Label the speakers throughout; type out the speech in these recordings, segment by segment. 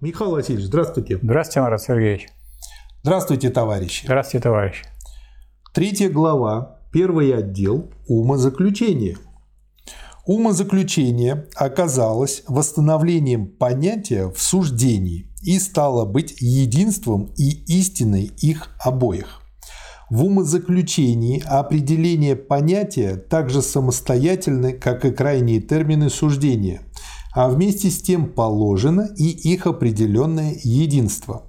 Speaker 1: Михаил Васильевич, здравствуйте.
Speaker 2: Здравствуйте, Марат Сергеевич.
Speaker 1: Здравствуйте, товарищи.
Speaker 2: Здравствуйте, товарищи.
Speaker 1: Третья глава, первый отдел «Умозаключение». Умозаключение оказалось восстановлением понятия в суждении и стало быть единством и истиной их обоих. В умозаключении определение понятия также самостоятельны, как и крайние термины суждения, а вместе с тем положено и их определенное единство.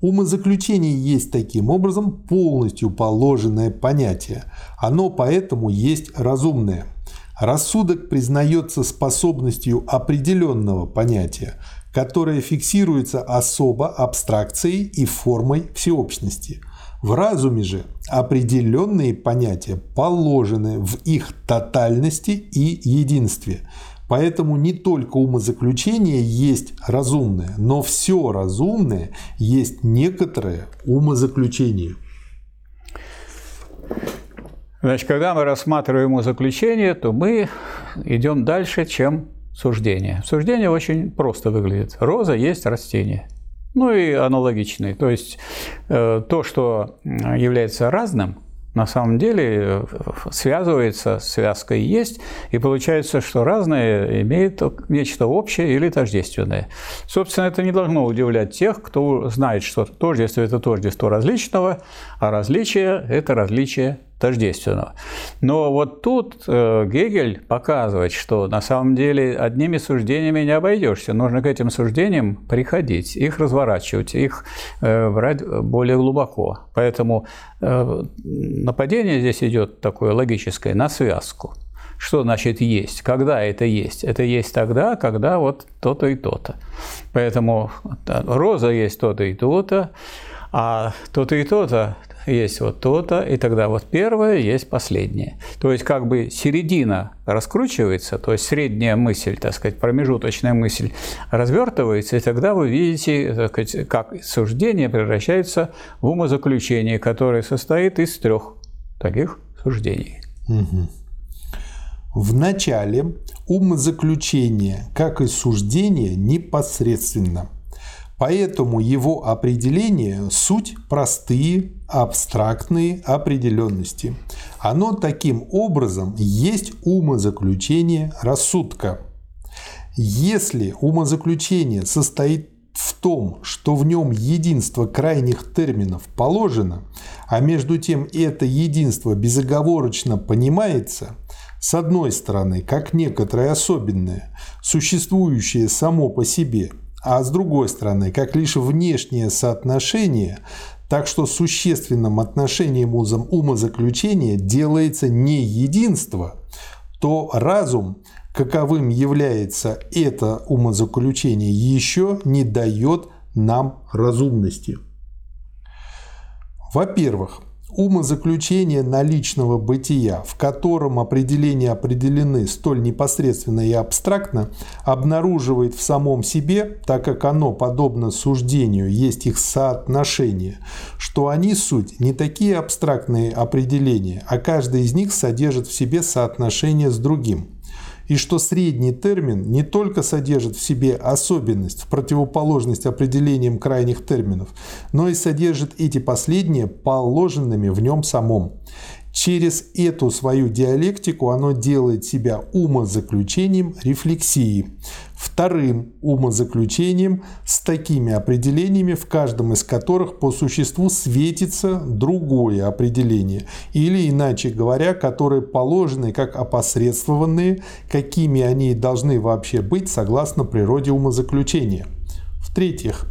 Speaker 1: Умозаключение есть таким образом полностью положенное понятие. Оно поэтому есть разумное – Рассудок признается способностью определенного понятия, которое фиксируется особо абстракцией и формой всеобщности. В разуме же определенные понятия положены в их тотальности и единстве. Поэтому не только умозаключение есть разумное, но все разумное есть некоторое умозаключение.
Speaker 2: Значит, когда мы рассматриваем заключение, то мы идем дальше, чем суждение. Суждение очень просто выглядит. Роза есть растение. Ну и аналогичный. То есть э, то, что является разным, на самом деле э, связывается, связка и есть, и получается, что разное имеет нечто общее или тождественное. Собственно, это не должно удивлять тех, кто знает, что тождество – это тождество различного, а различие – это различие тождественного. Но вот тут э, Гегель показывает, что на самом деле одними суждениями не обойдешься. Нужно к этим суждениям приходить, их разворачивать, их э, брать более глубоко. Поэтому э, нападение здесь идет такое логическое на связку. Что значит есть? Когда это есть? Это есть тогда, когда вот то-то и то-то. Поэтому роза есть то-то и то-то, а то-то и то-то есть вот то-то, и тогда вот первое есть последнее. То есть как бы середина раскручивается, то есть средняя мысль, так сказать, промежуточная мысль развертывается, и тогда вы видите, так сказать, как суждение превращается в умозаключение, которое состоит из трех таких суждений.
Speaker 1: Угу. В начале умозаключение, как и суждение, непосредственно – Поэтому его определение – суть простые, абстрактные определенности. Оно таким образом есть умозаключение рассудка. Если умозаключение состоит в том, что в нем единство крайних терминов положено, а между тем это единство безоговорочно понимается, с одной стороны, как некоторое особенное, существующее само по себе – а с другой стороны, как лишь внешнее соотношение, так что существенным отношением умозаключения делается не единство, то разум, каковым является это умозаключение, еще не дает нам разумности. Во-первых, умозаключение наличного бытия, в котором определения определены столь непосредственно и абстрактно, обнаруживает в самом себе, так как оно, подобно суждению, есть их соотношение, что они суть не такие абстрактные определения, а каждый из них содержит в себе соотношение с другим и что средний термин не только содержит в себе особенность в противоположность определениям крайних терминов, но и содержит эти последние положенными в нем самом. Через эту свою диалектику оно делает себя умозаключением рефлексии, вторым умозаключением с такими определениями, в каждом из которых по существу светится другое определение, или, иначе говоря, которые положены как опосредствованные, какими они должны вообще быть согласно природе умозаключения. В-третьих,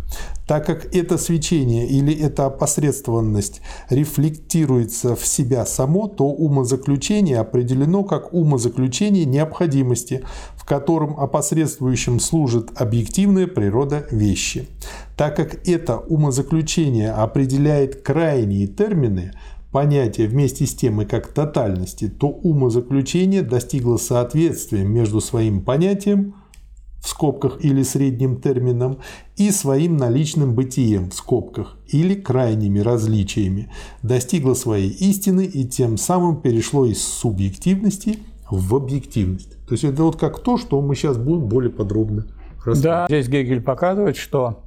Speaker 1: так как это свечение или эта опосредствованность рефлектируется в себя само, то умозаключение определено как умозаключение необходимости, в котором опосредствующим служит объективная природа вещи. Так как это умозаключение определяет крайние термины, понятия вместе с тем и как тотальности, то умозаключение достигло соответствия между своим понятием – в скобках или средним термином и своим наличным бытием в скобках или крайними различиями, достигло своей истины и тем самым перешло из субъективности в объективность. То есть это вот как то, что мы сейчас будем более подробно
Speaker 2: Да, здесь Гегель показывает, что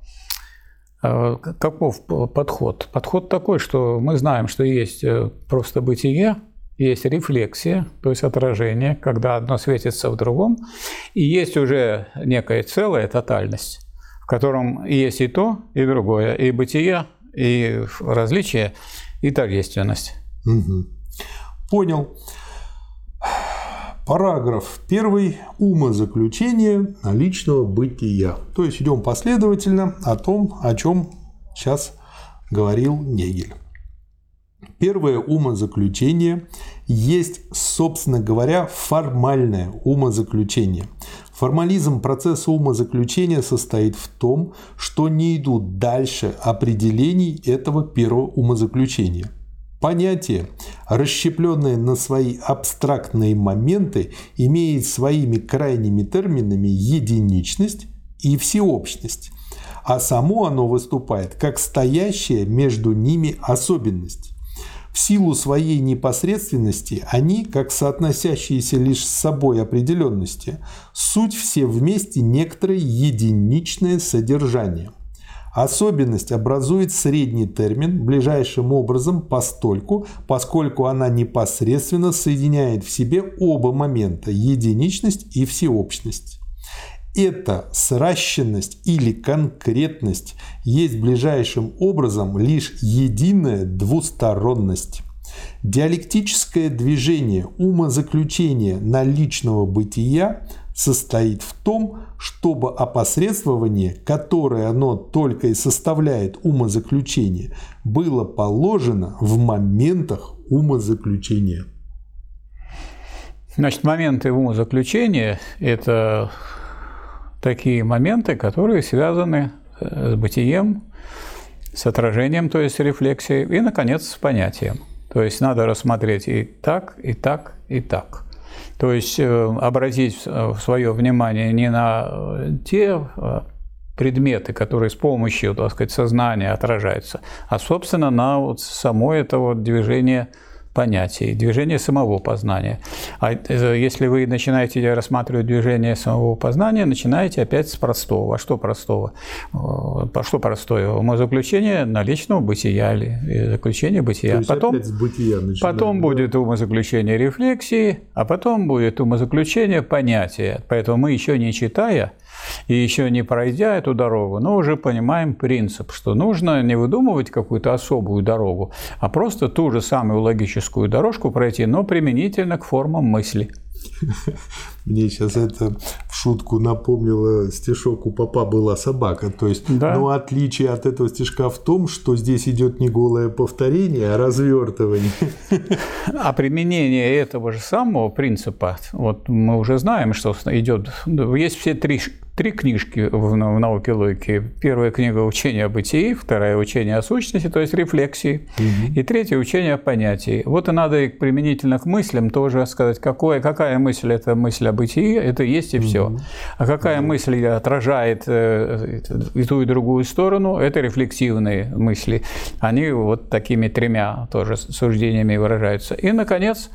Speaker 2: э, каков подход? Подход такой, что мы знаем, что есть э, просто бытие, есть рефлексия, то есть отражение, когда одно светится в другом, и есть уже некая целая тотальность, в котором есть и то, и другое, и бытие, и различие, и тождественность.
Speaker 1: Угу. Понял. Параграф первый. Умозаключение наличного бытия. То есть идем последовательно о том, о чем сейчас говорил Негель. Первое умозаключение есть, собственно говоря, формальное умозаключение. Формализм процесса умозаключения состоит в том, что не идут дальше определений этого первого умозаключения. Понятие, расщепленное на свои абстрактные моменты, имеет своими крайними терминами единичность и всеобщность, а само оно выступает как стоящая между ними особенность. В силу своей непосредственности они, как соотносящиеся лишь с собой определенности, суть все вместе некоторое единичное содержание. Особенность образует средний термин ближайшим образом постольку, поскольку она непосредственно соединяет в себе оба момента – единичность и всеобщность. Эта сращенность или конкретность есть ближайшим образом лишь единая двусторонность. Диалектическое движение умозаключения наличного бытия состоит в том, чтобы опосредствование, которое оно только и составляет умозаключение, было положено в моментах умозаключения.
Speaker 2: Значит, моменты умозаключения – это такие моменты, которые связаны э, с бытием, с отражением, то есть рефлексией, и, наконец, с понятием. То есть надо рассмотреть и так, и так, и так. То есть э, обратить свое внимание не на э, те предметы, которые с помощью, так сказать, сознания отражаются, а, собственно, на вот само это вот движение понятий, движение самого познания. А э, если вы начинаете рассматривать движение самого познания, начинаете опять с простого. А что простого? А что простое? Умозаключение наличного бытия или заключение бытия.
Speaker 1: То потом, бытия
Speaker 2: потом да? будет умозаключение рефлексии, а потом будет умозаключение понятия. Поэтому мы еще не читая, и еще не пройдя эту дорогу, но уже понимаем принцип, что нужно не выдумывать какую-то особую дорогу, а просто ту же самую логическую дорожку пройти, но применительно к формам мысли.
Speaker 1: Мне сейчас это в шутку напомнило стишок «У папа была собака». То есть, да. но отличие от этого стишка в том, что здесь идет не голое повторение, а развертывание.
Speaker 2: А применение этого же самого принципа, вот мы уже знаем, что идет, есть все три три книжки в, науке логики. Первая книга «Учение о бытии», вторая «Учение о сущности», то есть рефлексии, угу. и третья «Учение о понятии». Вот и надо применительно к мыслям тоже сказать, какое, какая мысль – это мысль о бытии, это есть и все. Угу. А какая угу. мысль отражает э, и ту, и другую сторону – это рефлексивные мысли. Они вот такими тремя тоже суждениями выражаются. И, наконец,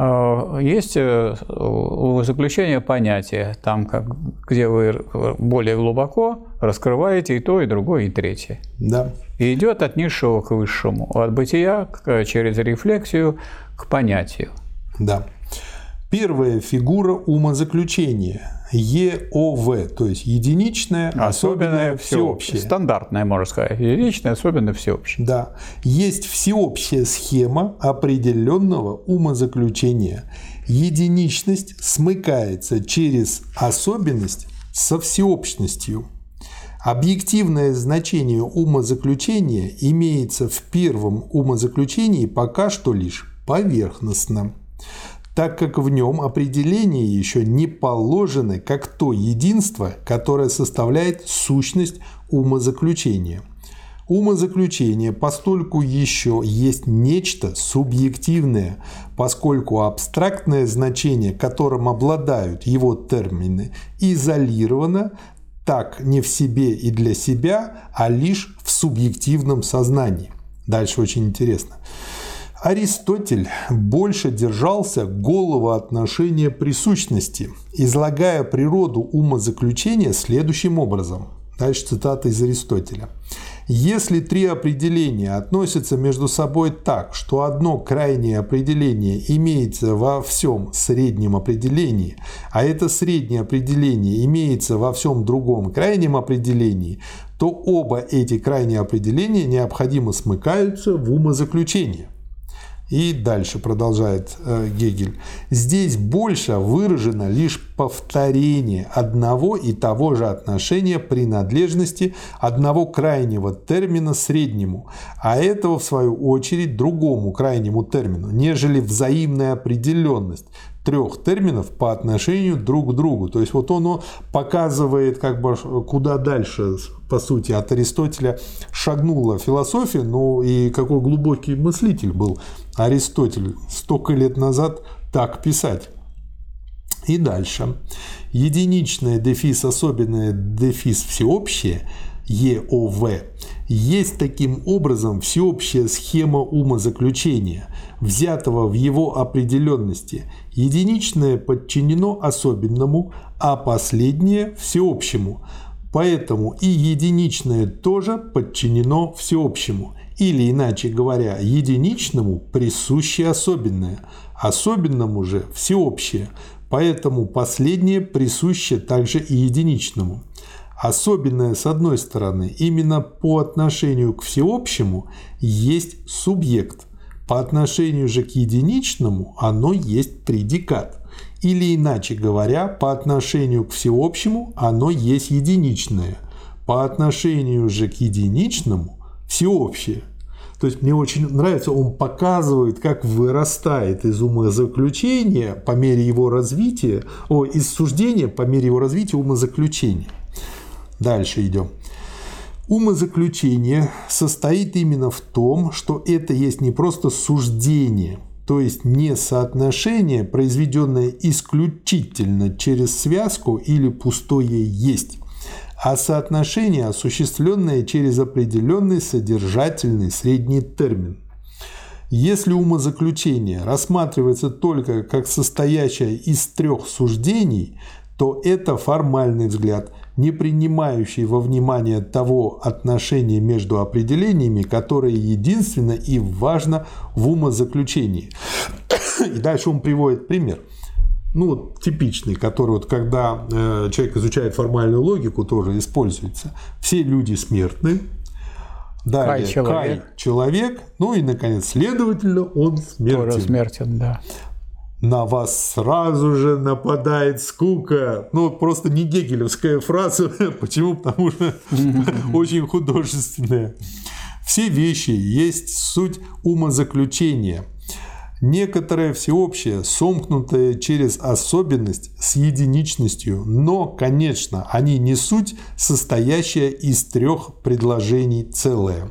Speaker 2: Э, есть э, у заключения понятия, там, как, где вы более глубоко раскрываете и то, и другое, и третье.
Speaker 1: Да.
Speaker 2: И идет от низшего к высшему, от бытия к, через рефлексию к понятию.
Speaker 1: Да. Первая фигура умозаключения ЕОВ, то есть единичное, особенное, особенное всеобщее.
Speaker 2: Стандартное, можно сказать. Единичное, особенное, всеобщее.
Speaker 1: Да. Есть всеобщая схема определенного умозаключения. Единичность смыкается через особенность со всеобщностью. Объективное значение умозаключения имеется в первом умозаключении пока что лишь поверхностно так как в нем определение еще не положено как то единство, которое составляет сущность умозаключения. Умозаключение постольку еще есть нечто субъективное, поскольку абстрактное значение, которым обладают его термины, изолировано так не в себе и для себя, а лишь в субъективном сознании. Дальше очень интересно. Аристотель больше держался голого отношения присущности, излагая природу умозаключения следующим образом. Дальше цитата из Аристотеля. Если три определения относятся между собой так, что одно крайнее определение имеется во всем среднем определении, а это среднее определение имеется во всем другом крайнем определении, то оба эти крайние определения необходимо смыкаются в умозаключение – и дальше продолжает э, Гегель. Здесь больше выражено лишь повторение одного и того же отношения принадлежности одного крайнего термина среднему, а этого в свою очередь другому крайнему термину, нежели взаимная определенность, трех терминов по отношению друг к другу. То есть вот он показывает, как бы, куда дальше, по сути, от Аристотеля шагнула философия, ну и какой глубокий мыслитель был Аристотель столько лет назад так писать. И дальше. Единичное дефис, особенное дефис всеобщее, ЕОВ, есть таким образом всеобщая схема умозаключения, взятого в его определенности. Единичное подчинено особенному, а последнее – всеобщему. Поэтому и единичное тоже подчинено всеобщему. Или, иначе говоря, единичному присуще особенное, особенному же всеобщее, поэтому последнее присуще также и единичному. Особенное, с одной стороны, именно по отношению к всеобщему есть субъект, по отношению же к единичному оно есть предикат. Или иначе говоря, по отношению к всеобщему оно есть единичное, по отношению же к единичному – всеобщее. То есть мне очень нравится, он показывает, как вырастает из умозаключения по мере его развития, о, из суждения по мере его развития умозаключения. Дальше идем. Умозаключение состоит именно в том, что это есть не просто суждение, то есть не соотношение, произведенное исключительно через связку или пустое «есть», а соотношение, осуществленное через определенный содержательный средний термин. Если умозаключение рассматривается только как состоящее из трех суждений, то это формальный взгляд, не принимающий во внимание того отношения между определениями, которое единственно и важно в умозаключении. И дальше он приводит пример. Ну, вот типичный, который вот когда э, человек изучает формальную логику, тоже используется. Все люди смертны, Далее, Кай человек. Кай человек. Ну и, наконец, следовательно, он смертен. Тоже
Speaker 2: смертен, да
Speaker 1: на вас сразу же нападает скука. Ну, просто не гегелевская фраза. Почему? Потому что очень художественная. Все вещи есть суть умозаключения. Некоторое всеобщее, сомкнутое через особенность с единичностью, но, конечно, они не суть, состоящая из трех предложений целое.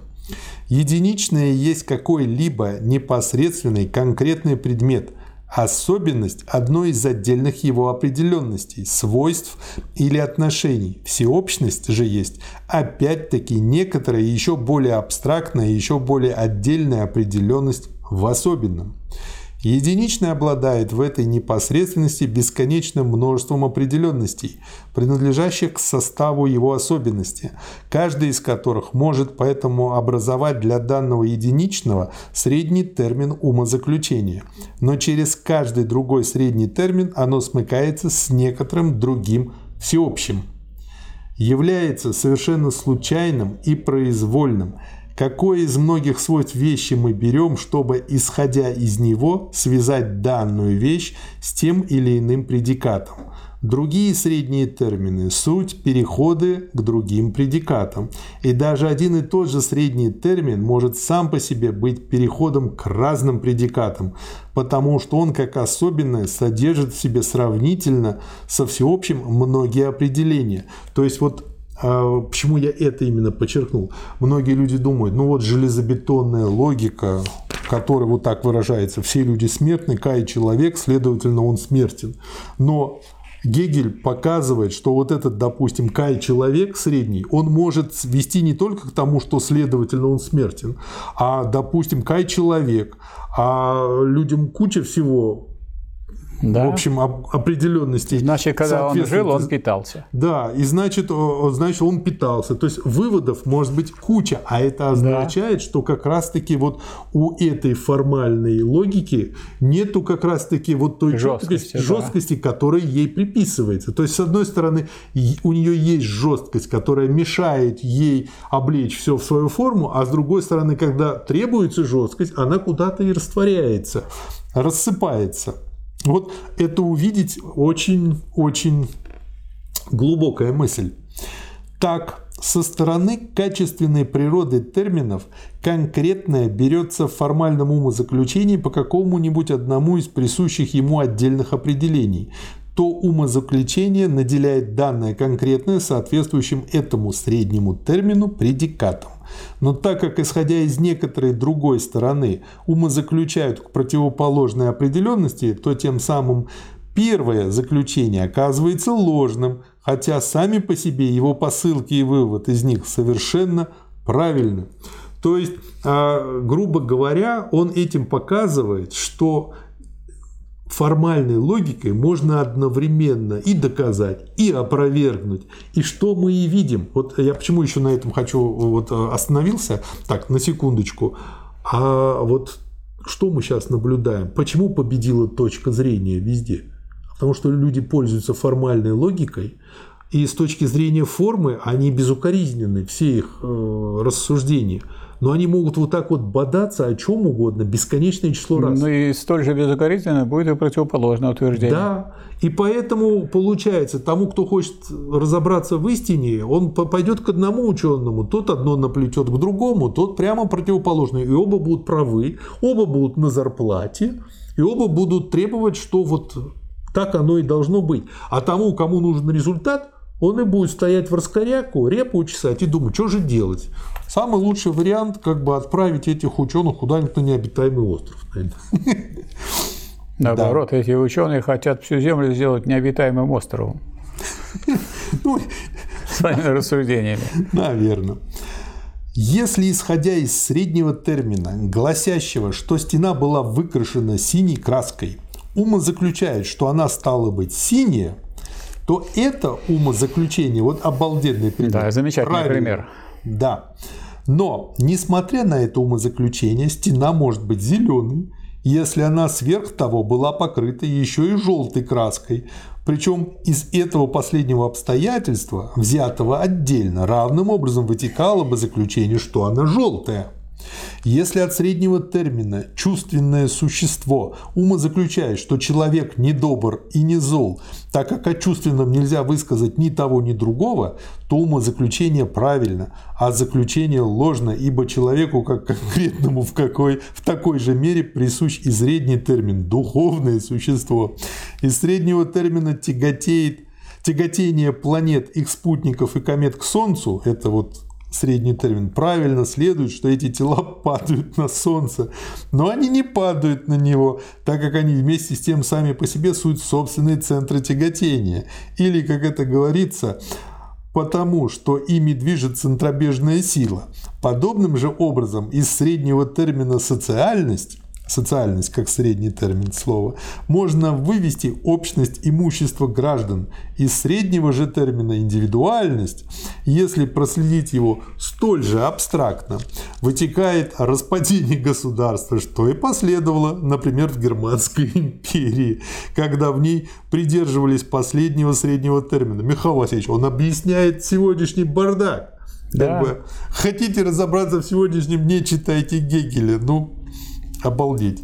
Speaker 1: Единичное есть какой-либо непосредственный конкретный предмет – особенность одной из отдельных его определенностей, свойств или отношений. Всеобщность же есть опять-таки некоторая еще более абстрактная, еще более отдельная определенность в особенном. Единичный обладает в этой непосредственности бесконечным множеством определенностей, принадлежащих к составу его особенности, каждый из которых может поэтому образовать для данного единичного средний термин умозаключения, но через каждый другой средний термин оно смыкается с некоторым другим всеобщим. Является совершенно случайным и произвольным – Какое из многих свойств вещи мы берем, чтобы, исходя из него, связать данную вещь с тем или иным предикатом? Другие средние термины – суть переходы к другим предикатам. И даже один и тот же средний термин может сам по себе быть переходом к разным предикатам, потому что он как особенное содержит в себе сравнительно со всеобщим многие определения. То есть вот почему я это именно подчеркнул? Многие люди думают, ну вот железобетонная логика, которая вот так выражается, все люди смертны, Кай человек, следовательно, он смертен. Но Гегель показывает, что вот этот, допустим, Кай-человек средний, он может вести не только к тому, что, следовательно, он смертен, а, допустим, Кай-человек, а людям куча всего да. в общем, определенности.
Speaker 2: Значит, когда он жил, он питался.
Speaker 1: Да, и значит, значит, он питался. То есть выводов может быть куча, а это означает, да. что как раз-таки вот у этой формальной логики нету как раз-таки вот той жесткости, да. жесткости, которая ей приписывается. То есть, с одной стороны, у нее есть жесткость, которая мешает ей облечь все в свою форму, а с другой стороны, когда требуется жесткость, она куда-то и растворяется, рассыпается. Вот это увидеть очень-очень глубокая мысль. Так, со стороны качественной природы терминов конкретное берется в формальном умозаключении по какому-нибудь одному из присущих ему отдельных определений, то умозаключение наделяет данное конкретное соответствующим этому среднему термину предикатом. Но так как, исходя из некоторой другой стороны, умозаключают к противоположной определенности, то тем самым первое заключение оказывается ложным, хотя сами по себе его посылки и вывод из них совершенно правильны. То есть, а, грубо говоря, он этим показывает, что формальной логикой можно одновременно и доказать, и опровергнуть. И что мы и видим. Вот я почему еще на этом хочу вот э, остановился. Так, на секундочку. А вот что мы сейчас наблюдаем? Почему победила точка зрения везде? Потому что люди пользуются формальной логикой, и с точки зрения формы они безукоризненны, все их э, рассуждения – но они могут вот так вот бодаться о чем угодно бесконечное число раз.
Speaker 2: Ну и столь же безукоризненно будет и противоположное утверждение.
Speaker 1: Да, и поэтому получается, тому, кто хочет разобраться в истине, он пойдет к одному ученому, тот одно наплетет к другому, тот прямо противоположный, и оба будут правы, оба будут на зарплате, и оба будут требовать, что вот так оно и должно быть. А тому, кому нужен результат, он и будет стоять в раскоряку, репу чесать и думать, что же делать. Самый лучший вариант как бы отправить этих ученых куда-нибудь на необитаемый остров.
Speaker 2: Наоборот, да. эти ученые хотят всю Землю сделать необитаемым островом. Ну, Своими рассуждениями.
Speaker 1: Наверное. Если, исходя из среднего термина, гласящего, что стена была выкрашена синей краской, ума заключает, что она стала быть синяя, то это умозаключение, вот обалденный пример.
Speaker 2: Да, замечательный Правильно. пример.
Speaker 1: Да. Но, несмотря на это умозаключение, стена может быть зеленой, если она сверх того была покрыта еще и желтой краской. Причем из этого последнего обстоятельства, взятого отдельно, равным образом вытекало бы заключение, что она желтая. Если от среднего термина «чувственное существо» ума заключает, что человек не добр и не зол, так как о чувственном нельзя высказать ни того, ни другого, то умозаключение правильно, а заключение ложно, ибо человеку как конкретному в, какой, в такой же мере присущ и средний термин «духовное существо». Из среднего термина тяготеет тяготение планет, их спутников и комет к Солнцу, это вот средний термин, правильно следует, что эти тела падают на Солнце, но они не падают на него, так как они вместе с тем сами по себе суть собственные центры тяготения. Или, как это говорится, потому что ими движет центробежная сила. Подобным же образом из среднего термина «социальность» социальность как средний термин слова, можно вывести общность имущества граждан из среднего же термина индивидуальность, если проследить его столь же абстрактно, вытекает распадение государства, что и последовало, например, в Германской империи, когда в ней придерживались последнего среднего термина. Михаил Васильевич, он объясняет сегодняшний бардак. Да. Как бы, хотите разобраться в сегодняшнем дне, читайте Гегеля. Ну, Обалдеть.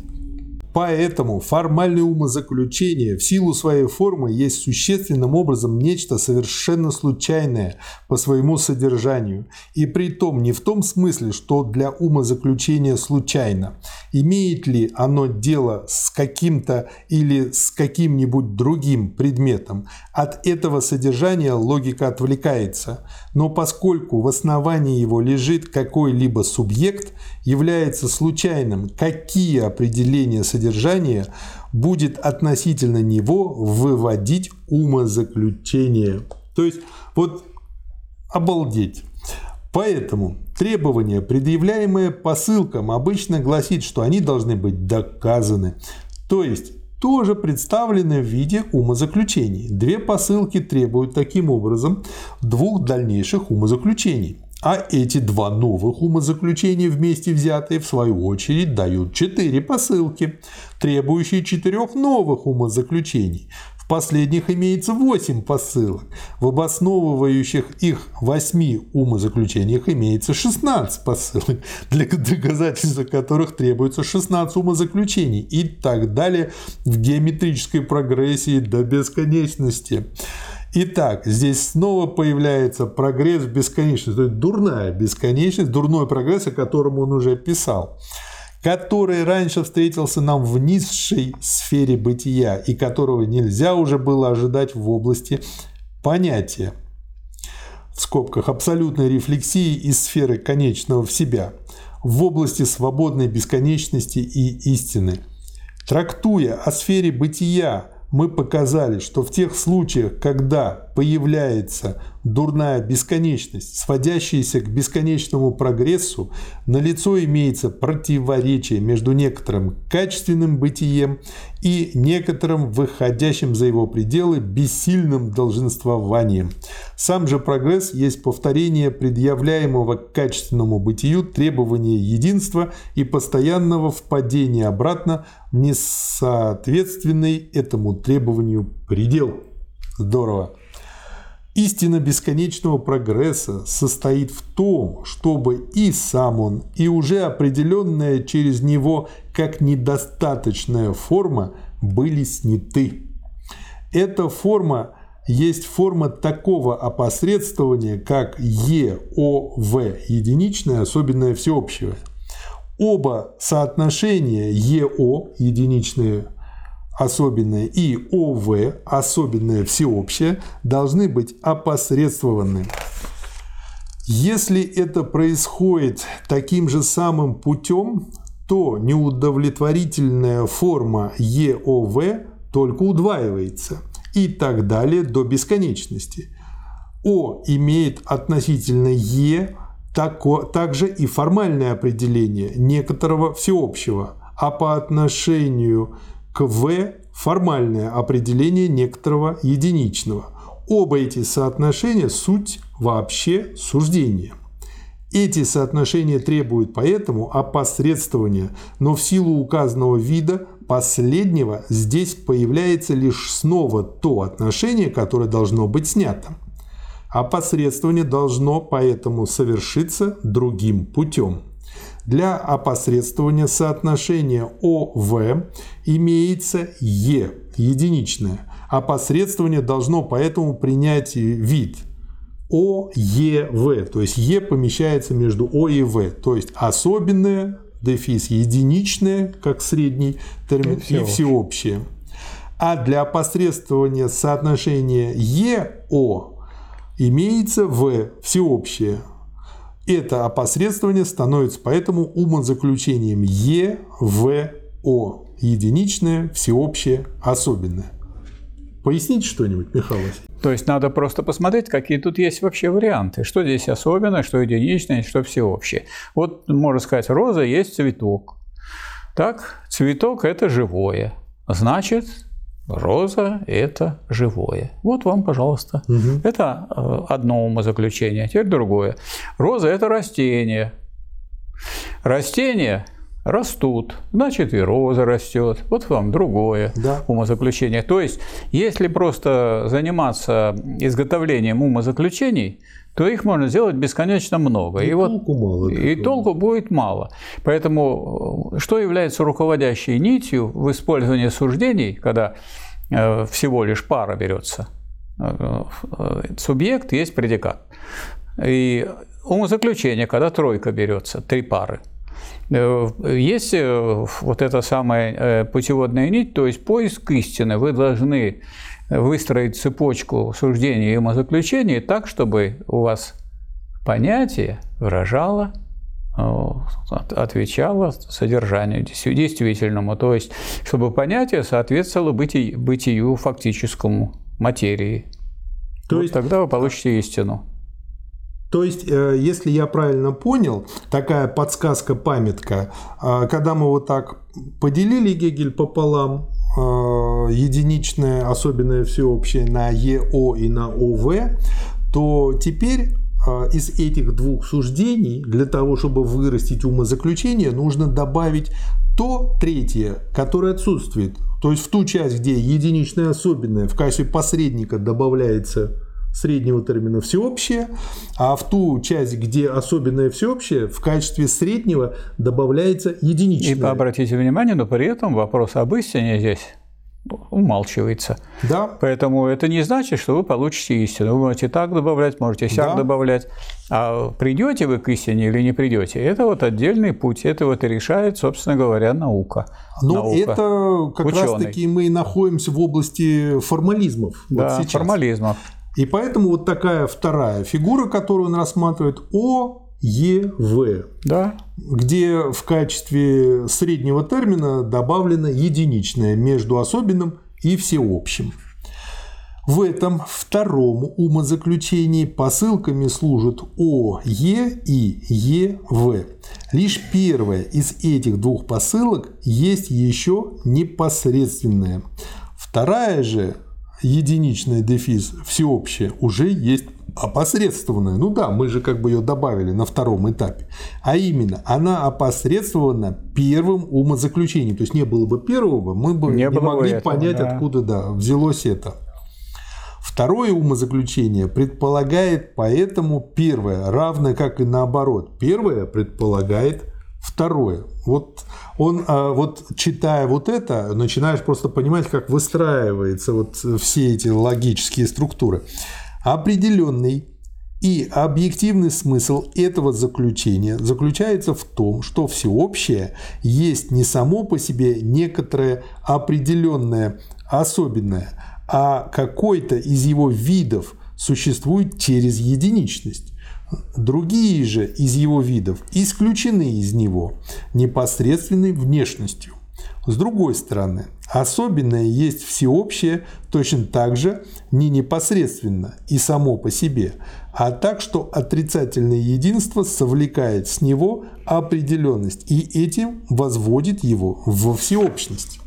Speaker 1: Поэтому формальное умозаключение в силу своей формы есть существенным образом нечто совершенно случайное по своему содержанию. И при том не в том смысле, что для умозаключения случайно. Имеет ли оно дело с каким-то или с каким-нибудь другим предметом, от этого содержания логика отвлекается. Но поскольку в основании его лежит какой-либо субъект, является случайным, какие определения содержания будет относительно него выводить умозаключение. То есть, вот обалдеть. Поэтому требование, предъявляемое посылкам, обычно гласит, что они должны быть доказаны. То есть тоже представлены в виде умозаключений. Две посылки требуют таким образом двух дальнейших умозаключений. А эти два новых умозаключения вместе взятые, в свою очередь, дают четыре посылки, требующие четырех новых умозаключений. В последних имеется 8 посылок. В обосновывающих их 8 умозаключениях имеется 16 посылок, для доказательства которых требуется 16 умозаключений и так далее в геометрической прогрессии до бесконечности. Итак, здесь снова появляется прогресс в бесконечность, то есть дурная бесконечность, дурной прогресс, о котором он уже писал который раньше встретился нам в низшей сфере бытия и которого нельзя уже было ожидать в области понятия, в скобках абсолютной рефлексии из сферы конечного в себя, в области свободной бесконечности и истины. Трактуя о сфере бытия мы показали, что в тех случаях, когда появляется дурная бесконечность, сводящаяся к бесконечному прогрессу, налицо имеется противоречие между некоторым качественным бытием и некоторым выходящим за его пределы бессильным долженствованием. Сам же прогресс есть повторение предъявляемого к качественному бытию требования единства и постоянного впадения обратно в несоответственный этому требованию предел. Здорово. Истина бесконечного прогресса состоит в том, чтобы и сам он, и уже определенная через него как недостаточная форма были сняты. Эта форма есть форма такого опосредствования, как ЕОВ – единичное, особенное, всеобщее. Оба соотношения ЕО – единичное, особенное и ОВ, особенное всеобщее, должны быть опосредствованы. Если это происходит таким же самым путем, то неудовлетворительная форма ЕОВ только удваивается и так далее до бесконечности. О имеет относительно Е также и формальное определение некоторого всеобщего, а по отношению к В формальное определение некоторого единичного. Оба эти соотношения – суть вообще суждения. Эти соотношения требуют поэтому опосредствования, но в силу указанного вида последнего здесь появляется лишь снова то отношение, которое должно быть снято. Опосредствование должно поэтому совершиться другим путем. Для опосредствования соотношения ОВ имеется Е, единичное. Опосредствование должно поэтому принять вид ОЕВ, то есть Е помещается между О и В, то есть особенное, дефис единичное, как средний термин, и всеобщее. А для опосредствования соотношения ЕО имеется В, всеобщее, это опосредствование становится поэтому умозаключением ЕВО – единичное, всеобщее, особенное. Поясните что-нибудь, Михаил Васильевич?
Speaker 2: То есть надо просто посмотреть, какие тут есть вообще варианты. Что здесь особенное, что единичное, что всеобщее. Вот, можно сказать, роза есть цветок. Так, цветок – это живое. Значит, Роза – это живое. Вот вам, пожалуйста. Угу. Это э, одно умозаключение. Теперь другое. Роза – это растение. Растения растут, значит и роза растет. Вот вам другое да. умозаключение. То есть, если просто заниматься изготовлением умозаключений, то их можно сделать бесконечно много.
Speaker 1: И, и толку вот, мало.
Speaker 2: И толку будет мало. Поэтому э, что является руководящей нитью в использовании суждений, когда э, всего лишь пара берется? Э, субъект есть предикат. И умозаключение, когда тройка берется, три пары. Есть вот эта самая путеводная нить, то есть поиск истины. Вы должны выстроить цепочку суждений и умозаключений так, чтобы у вас понятие выражало отвечало содержанию действительному. То есть, чтобы понятие соответствовало бытию, бытию фактическому, материи. То вот есть тогда вы получите истину.
Speaker 1: То есть, э, если я правильно понял, такая подсказка-памятка, э, когда мы вот так поделили Гегель пополам, э, единичное, особенное, всеобщее на ЕО и на ОВ, то теперь из этих двух суждений для того, чтобы вырастить умозаключение, нужно добавить то третье, которое отсутствует. То есть в ту часть, где единичное особенное в качестве посредника добавляется среднего термина всеобщее, а в ту часть, где особенное всеобщее, в качестве среднего добавляется единичное.
Speaker 2: И обратите внимание, но при этом вопрос об истине здесь умалчивается.
Speaker 1: Да.
Speaker 2: Поэтому это не значит, что вы получите истину. Вы можете так добавлять, можете сяк да. добавлять. А придете вы к истине или не придете, это вот отдельный путь. Это вот и решает, собственно говоря, наука.
Speaker 1: Но наука. это как раз-таки мы находимся в области формализмов.
Speaker 2: Да,
Speaker 1: вот
Speaker 2: формализмов.
Speaker 1: И поэтому вот такая вторая фигура, которую он рассматривает, О, Е, В,
Speaker 2: да.
Speaker 1: где в качестве среднего термина добавлено единичное между особенным и всеобщим. В этом втором умозаключении посылками служат О, Е и Е, В. Лишь первая из этих двух посылок есть еще непосредственная. Вторая же единичный дефис всеобщее уже есть опосредствованная. Ну да, мы же как бы ее добавили на втором этапе. А именно, она опосредствована первым умозаключением. То есть не было бы первого, мы бы не, не могли этого, понять, да. откуда да, взялось это. Второе умозаключение предполагает поэтому первое, равно как и наоборот. Первое предполагает второе. Вот он, а, вот читая вот это, начинаешь просто понимать, как выстраиваются вот все эти логические структуры. Определенный и объективный смысл этого заключения заключается в том, что всеобщее есть не само по себе некоторое определенное особенное, а какой-то из его видов существует через единичность. Другие же из его видов исключены из него непосредственной внешностью. С другой стороны, особенное есть всеобщее точно так же не непосредственно и само по себе, а так, что отрицательное единство совлекает с него определенность и этим возводит его во всеобщность.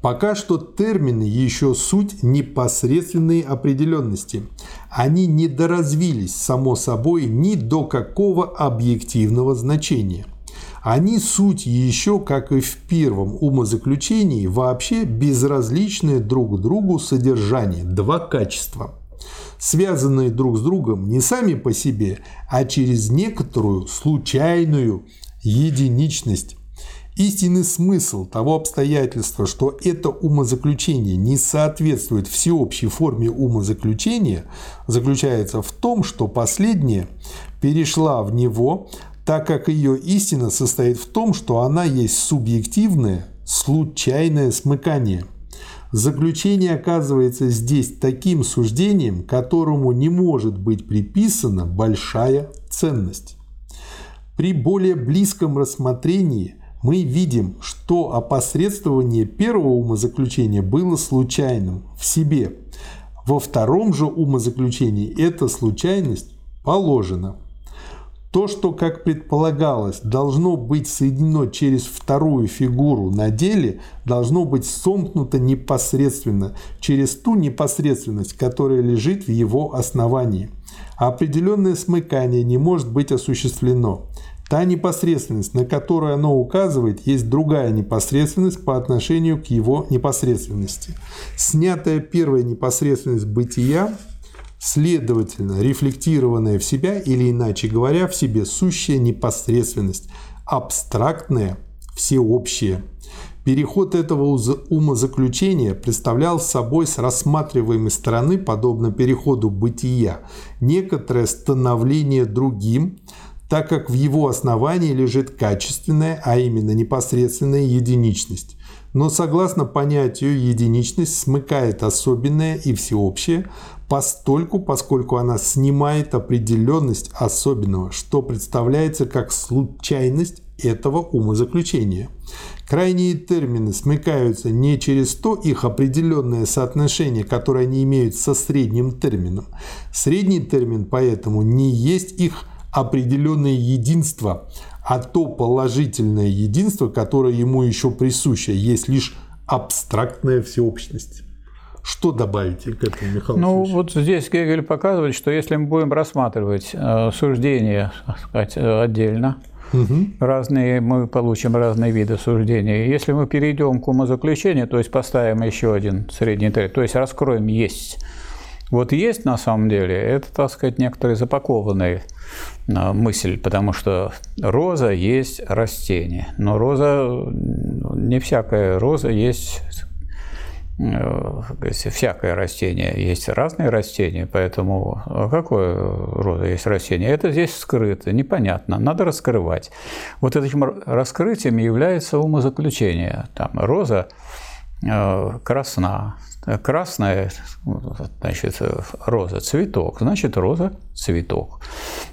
Speaker 1: Пока что термины еще суть непосредственной определенности. Они не доразвились, само собой, ни до какого объективного значения. Они суть еще, как и в первом умозаключении, вообще безразличные друг другу содержание, два качества, связанные друг с другом не сами по себе, а через некоторую случайную единичность. Истинный смысл того обстоятельства, что это умозаключение не соответствует всеобщей форме умозаключения, заключается в том, что последняя перешла в него, так как ее истина состоит в том, что она есть субъективное, случайное смыкание. Заключение оказывается здесь таким суждением, которому не может быть приписана большая ценность. При более близком рассмотрении – мы видим, что опосредствование первого умозаключения было случайным в себе. Во втором же умозаключении эта случайность положена. То, что, как предполагалось, должно быть соединено через вторую фигуру на деле, должно быть сомкнуто непосредственно через ту непосредственность, которая лежит в его основании. Определенное смыкание не может быть осуществлено. Та непосредственность, на которую оно указывает, есть другая непосредственность по отношению к его непосредственности. Снятая первая непосредственность бытия, следовательно, рефлектированная в себя или, иначе говоря, в себе сущая непосредственность, абстрактная, всеобщая. Переход этого умозаключения представлял собой с рассматриваемой стороны, подобно переходу бытия, некоторое становление другим, так как в его основании лежит качественная, а именно непосредственная единичность. Но согласно понятию единичность смыкает особенное и всеобщее, постольку, поскольку она снимает определенность особенного, что представляется как случайность этого умозаключения. Крайние термины смыкаются не через то их определенное соотношение, которое они имеют со средним термином. Средний термин поэтому не есть их определенное единство, а то положительное единство, которое ему еще присуще, есть лишь абстрактная всеобщность. Что добавите к этому, Михаил
Speaker 2: Ну, вот здесь Гегель показывает, что если мы будем рассматривать э, суждения сказать, э, отдельно, угу. разные, мы получим разные виды суждений. Если мы перейдем к умозаключению, то есть поставим еще один средний термин, то есть раскроем «есть», вот есть на самом деле, это, так сказать, некоторые запакованные э, мысль, потому что роза есть растение, но роза, не всякая роза есть всякое растение. Есть разные растения, поэтому э, какое рода есть растение? Это здесь скрыто, непонятно, надо раскрывать. Вот этим раскрытием является умозаключение. Там роза э, красна, красная, значит, роза, цветок, значит, роза, цветок.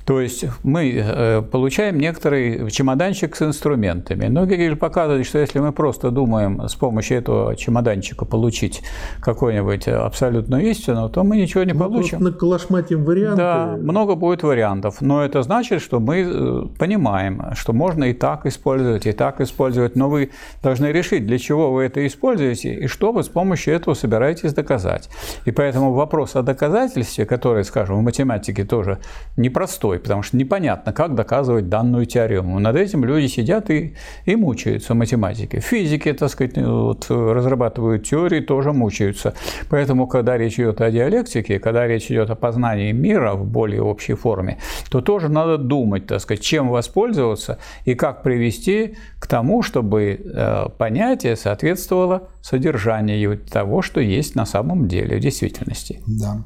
Speaker 2: То есть мы э, получаем некоторый чемоданчик с инструментами. Но Гегель показывает, что если мы просто думаем с помощью этого чемоданчика получить какую-нибудь абсолютную истину, то мы ничего не мы получим.
Speaker 1: Мы наколошматим варианты.
Speaker 2: Да, много будет вариантов. Но это значит, что мы э, понимаем, что можно и так использовать, и так использовать. Но вы должны решить, для чего вы это используете, и что вы с помощью этого собираетесь доказать. И поэтому вопрос о доказательстве, который, скажем, в математике тоже непростой, потому что непонятно, как доказывать данную теорему. Над этим люди сидят и, и мучаются. В физике, так сказать, вот, разрабатывают теории, тоже мучаются. Поэтому, когда речь идет о диалектике, когда речь идет о познании мира в более общей форме, то тоже надо думать, так сказать, чем воспользоваться и как привести к тому, чтобы э, понятие соответствовало содержанию того, что есть на самом деле в действительности.
Speaker 1: Да.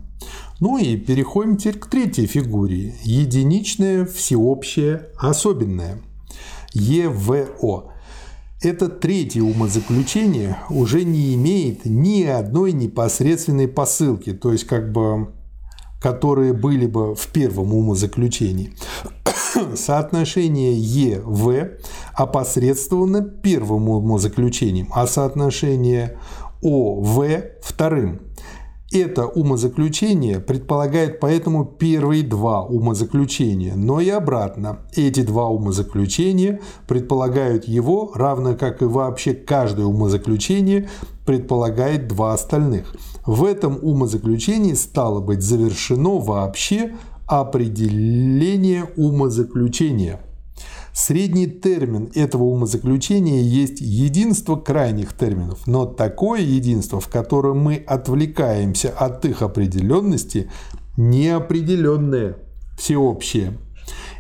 Speaker 1: Ну и переходим теперь к третьей фигуре. Единичное, всеобщее, особенное. ЕВО. Это третье умозаключение уже не имеет ни одной непосредственной посылки, то есть как бы которые были бы в первом умозаключении. Соотношение ЕВ опосредствовано первым умозаключением, а соотношение ОВ вторым. Это умозаключение предполагает поэтому первые два умозаключения, но и обратно. Эти два умозаключения предполагают его, равно как и вообще каждое умозаключение предполагает два остальных. В этом умозаключении стало быть завершено вообще определение умозаключения – Средний термин этого умозаключения есть единство крайних терминов, но такое единство, в котором мы отвлекаемся от их определенности, неопределенное, всеобщее.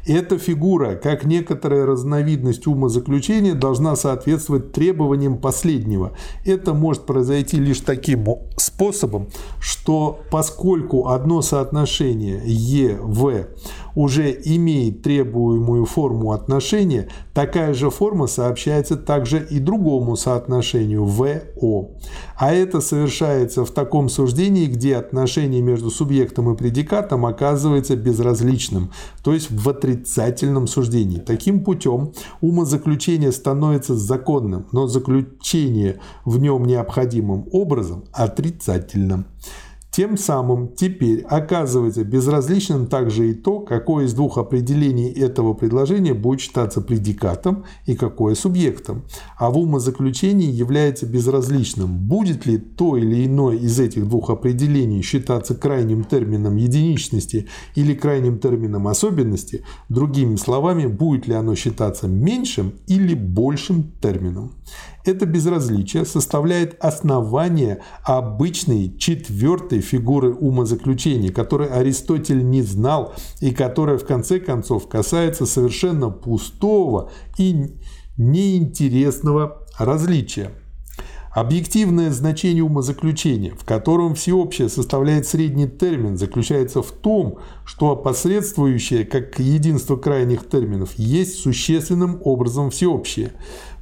Speaker 1: Эта фигура, как некоторая разновидность умозаключения, должна соответствовать требованиям последнего. Это может произойти лишь таким способом, что поскольку одно соотношение ЕВ уже имеет требуемую форму отношения, такая же форма сообщается также и другому соотношению ВО. А это совершается в таком суждении, где отношение между субъектом и предикатом оказывается безразличным, то есть в отрицательном суждении. Таким путем умозаключение становится законным, но заключение в нем необходимым образом отрицательным. Тем самым теперь оказывается безразличным также и то, какое из двух определений этого предложения будет считаться предикатом и какое субъектом. А в умозаключении является безразличным, будет ли то или иное из этих двух определений считаться крайним термином единичности или крайним термином особенности, другими словами, будет ли оно считаться меньшим или большим термином. Это безразличие составляет основание обычной четвертой фигуры умозаключения, которой Аристотель не знал и которая в конце концов касается совершенно пустого и неинтересного различия. Объективное значение умозаключения, в котором всеобщее составляет средний термин, заключается в том, что опосредствующее, как единство крайних терминов, есть существенным образом всеобщее.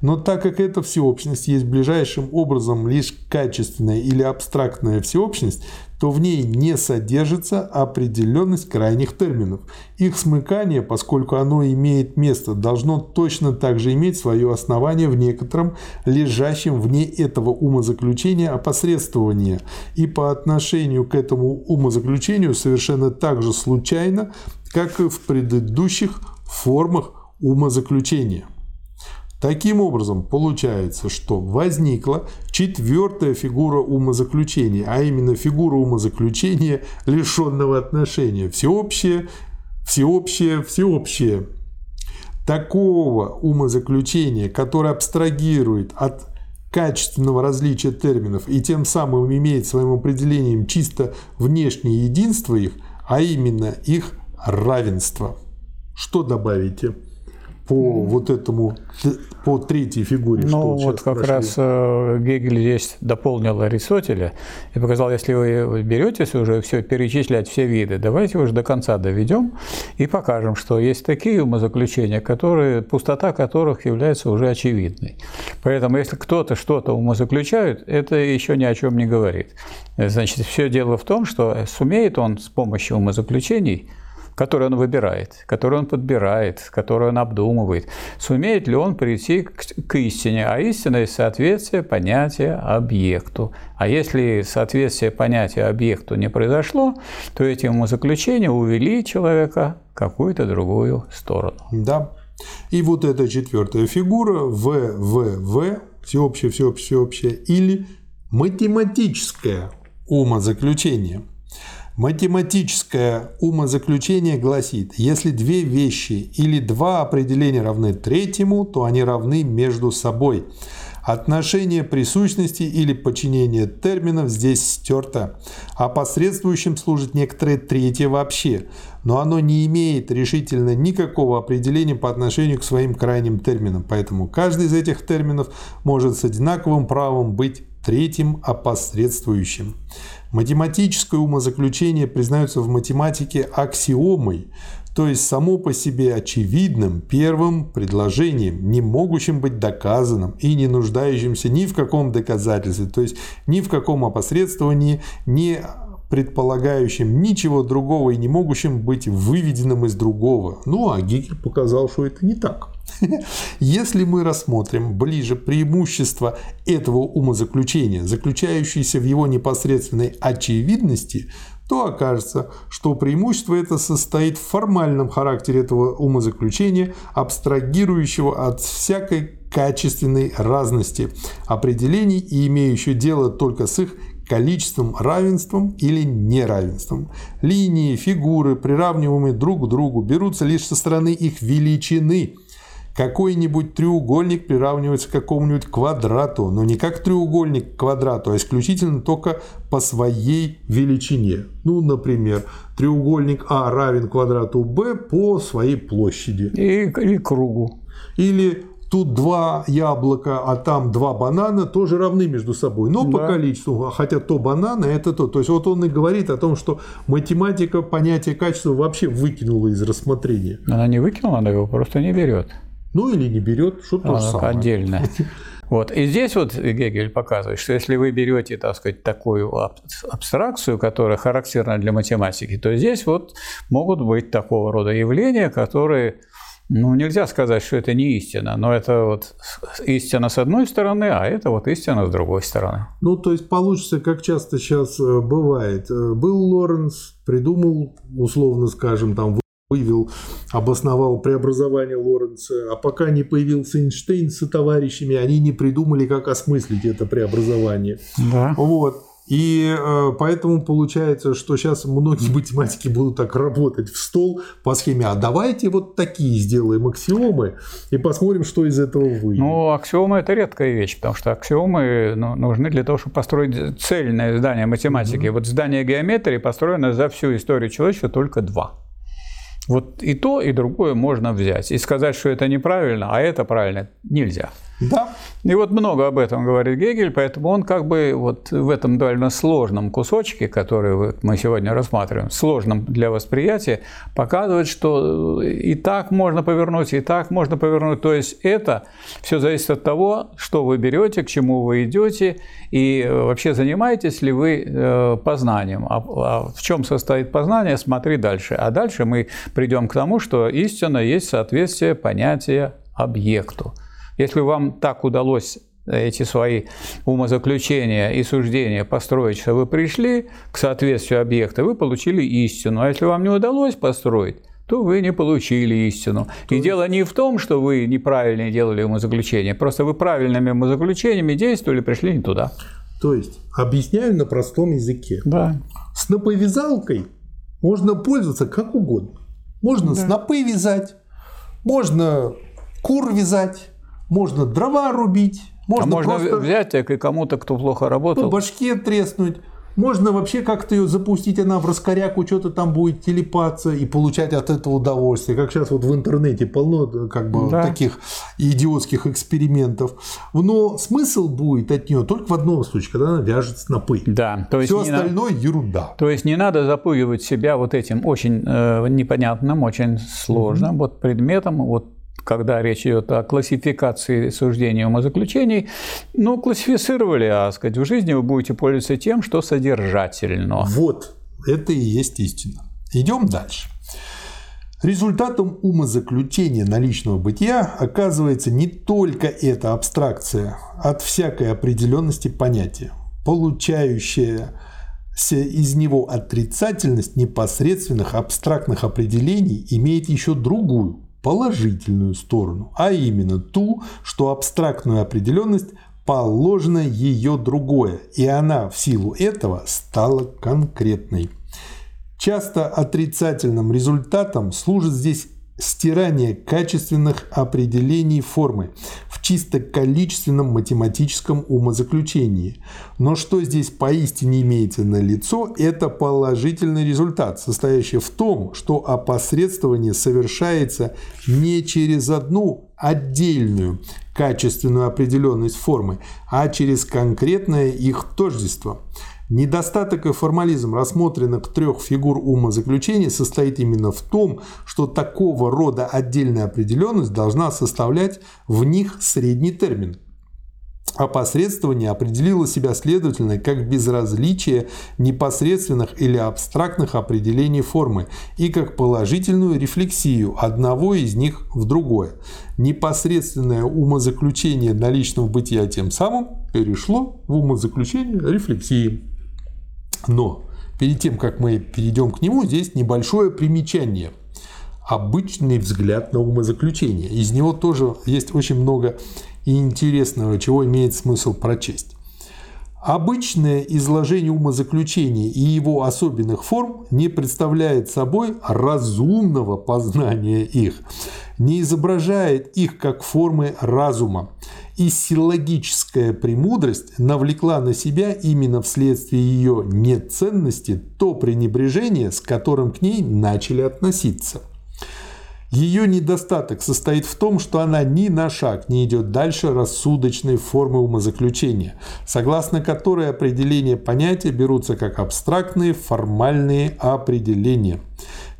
Speaker 1: Но так как эта всеобщность есть ближайшим образом лишь качественная или абстрактная всеобщность, то в ней не содержится определенность крайних терминов. Их смыкание, поскольку оно имеет место, должно точно так же иметь свое основание в некотором лежащем вне этого умозаключения опосредствования. И по отношению к этому умозаключению совершенно так же случайно, как и в предыдущих формах умозаключения. Таким образом, получается, что возникла четвертая фигура умозаключения, а именно фигура умозаключения, лишенного отношения. Всеобщее, всеобщее, всеобщее. Такого умозаключения, которое абстрагирует от качественного различия терминов и тем самым имеет своим определением чисто внешнее единство их, а именно их равенство. Что добавите? По вот этому, по третьей фигуре.
Speaker 2: Ну, вот как прошли. раз э, Гегель здесь дополнил Аристотеля и показал, если вы беретесь уже все перечислять все виды, давайте уже до конца доведем и покажем, что есть такие умозаключения, которые, пустота которых является уже очевидной. Поэтому, если кто-то что-то умозаключает, это еще ни о чем не говорит. Значит, все дело в том, что сумеет он с помощью умозаключений – который он выбирает, который он подбирает, который он обдумывает, сумеет ли он прийти к, к истине. А истина соответствие понятия объекту. А если соответствие понятия объекту не произошло, то эти умозаключения увели человека какую-то другую сторону.
Speaker 1: Да. И вот эта четвертая фигура В, В, В, всеобщее, всеобщее, всеобщее, или математическое умозаключение – Математическое умозаключение гласит, если две вещи или два определения равны третьему, то они равны между собой. Отношение присущности или подчинение терминов здесь стерто, а посредствующим служит некоторое третье вообще, но оно не имеет решительно никакого определения по отношению к своим крайним терминам, поэтому каждый из этих терминов может с одинаковым правом быть третьим опосредствующим. Математическое умозаключение признается в математике аксиомой, то есть само по себе очевидным первым предложением, не могущим быть доказанным и не нуждающимся ни в каком доказательстве, то есть ни в каком опосредствовании, ни предполагающим ничего другого и не могущим быть выведенным из другого. Ну а Гегель показал, что это не так. Если мы рассмотрим ближе преимущество этого умозаключения, заключающееся в его непосредственной очевидности, то окажется, что преимущество это состоит в формальном характере этого умозаключения, абстрагирующего от всякой качественной разности определений и имеющего дело только с их количеством, равенством или неравенством. Линии, фигуры, приравниваемые друг к другу, берутся лишь со стороны их величины – какой-нибудь треугольник приравнивается к какому-нибудь квадрату, но не как треугольник к квадрату, а исключительно только по своей величине. Ну, например, треугольник А равен квадрату Б по своей площади.
Speaker 2: И, и кругу.
Speaker 1: Или тут два яблока, а там два банана тоже равны между собой, но да. по количеству, хотя то бананы, это то. То есть вот он и говорит о том, что математика понятие качества вообще выкинула из рассмотрения.
Speaker 2: Она не выкинула, она его просто не берет.
Speaker 1: Ну или не берет, что то же
Speaker 2: самое. Отдельно. Вот. И здесь вот Гегель показывает, что если вы берете, так сказать, такую абстракцию, которая характерна для математики, то здесь вот могут быть такого рода явления, которые, ну, нельзя сказать, что это не истина, но это вот истина с одной стороны, а это вот истина с другой стороны.
Speaker 1: Ну, то есть получится, как часто сейчас э, бывает. Э, был Лоренс, придумал, условно скажем, там вывел, обосновал преобразование Лоренца, а пока не появился Эйнштейн со товарищами, они не придумали, как осмыслить это преобразование.
Speaker 2: Да.
Speaker 1: Вот. И э, поэтому получается, что сейчас многие математики будут так работать в стол по схеме, а давайте вот такие сделаем аксиомы и посмотрим, что из этого выйдет.
Speaker 2: Ну, аксиомы – это редкая вещь, потому что аксиомы ну, нужны для того, чтобы построить цельное здание математики. Mm-hmm. Вот здание геометрии построено за всю историю человечества только два. Вот и то, и другое можно взять. И сказать, что это неправильно, а это правильно, нельзя.
Speaker 1: Да.
Speaker 2: И вот много об этом говорит Гегель, поэтому он как бы вот в этом довольно сложном кусочке, который вот мы сегодня рассматриваем, сложном для восприятия, показывает, что и так можно повернуть, и так можно повернуть. То есть это все зависит от того, что вы берете, к чему вы идете, и вообще занимаетесь ли вы э, познанием. А, а в чем состоит познание, смотри дальше. А дальше мы придем к тому, что истина есть соответствие понятия объекту. Если вам так удалось эти свои умозаключения и суждения построить, что вы пришли к соответствию объекта, вы получили истину. А если вам не удалось построить, то вы не получили истину. То и есть... дело не в том, что вы неправильно делали умозаключения, просто вы правильными умозаключениями действовали, пришли не туда.
Speaker 1: То есть, объясняю на простом языке.
Speaker 2: Да.
Speaker 1: Сноповязалкой можно пользоваться как угодно. Можно да. снопы вязать, можно кур вязать, можно дрова рубить, можно,
Speaker 2: а можно
Speaker 1: просто
Speaker 2: взять и кому-то, кто плохо работал.
Speaker 1: по башке треснуть. Можно вообще как-то ее запустить, она в раскоряку что-то там будет телепаться и получать от этого удовольствие. Как сейчас вот в интернете полно как бы да. таких идиотских экспериментов. Но смысл будет от нее только в одном случае, когда она вяжет снопы.
Speaker 2: Да,
Speaker 1: то есть Все остальное на... ерунда.
Speaker 2: То есть не надо запугивать себя вот этим очень э, непонятным, очень сложным mm-hmm. вот предметом, вот когда речь идет о классификации суждений умозаключений, ну, классифицировали, а сказать, в жизни вы будете пользоваться тем, что содержательно.
Speaker 1: Вот, это и есть истина. Идем дальше. Результатом умозаключения наличного бытия оказывается не только эта абстракция от всякой определенности понятия, получающая из него отрицательность непосредственных абстрактных определений имеет еще другую, положительную сторону, а именно ту, что абстрактную определенность положено ее другое, и она в силу этого стала конкретной. Часто отрицательным результатом служит здесь стирание качественных определений формы в чисто количественном математическом умозаключении. Но что здесь поистине имеется на лицо, это положительный результат, состоящий в том, что опосредствование совершается не через одну отдельную качественную определенность формы, а через конкретное их тождество – Недостаток и формализм рассмотренных трех фигур умозаключения состоит именно в том, что такого рода отдельная определенность должна составлять в них средний термин. Опосредствование определило себя следовательно как безразличие непосредственных или абстрактных определений формы и как положительную рефлексию одного из них в другое. Непосредственное умозаключение наличного бытия тем самым перешло в умозаключение рефлексии. Но перед тем, как мы перейдем к нему, здесь небольшое примечание. Обычный взгляд на умозаключение. Из него тоже есть очень много интересного, чего имеет смысл прочесть. Обычное изложение умозаключения и его особенных форм не представляет собой разумного познания их, не изображает их как формы разума, и силлогическая премудрость навлекла на себя именно вследствие ее неценности то пренебрежение, с которым к ней начали относиться. Ее недостаток состоит в том, что она ни на шаг не идет дальше рассудочной формы умозаключения, согласно которой определения понятия берутся как абстрактные формальные определения.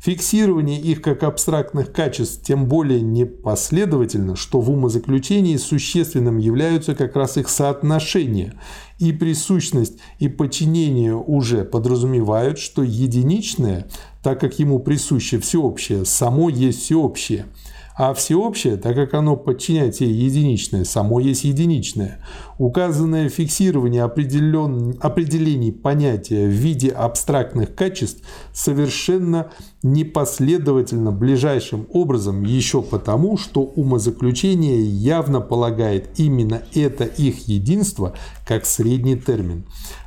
Speaker 1: Фиксирование их как абстрактных качеств тем более непоследовательно, что в умозаключении существенным являются как раз их соотношения, и присущность и подчинение уже подразумевают, что единичное, так как ему присуще всеобщее, само есть всеобщее – а всеобщее, так как оно подчиняет себе единичное, само есть единичное. Указанное фиксирование определен... определений понятия в виде абстрактных качеств совершенно непоследовательно ближайшим образом еще потому, что умозаключение явно полагает именно это их единство как средний термин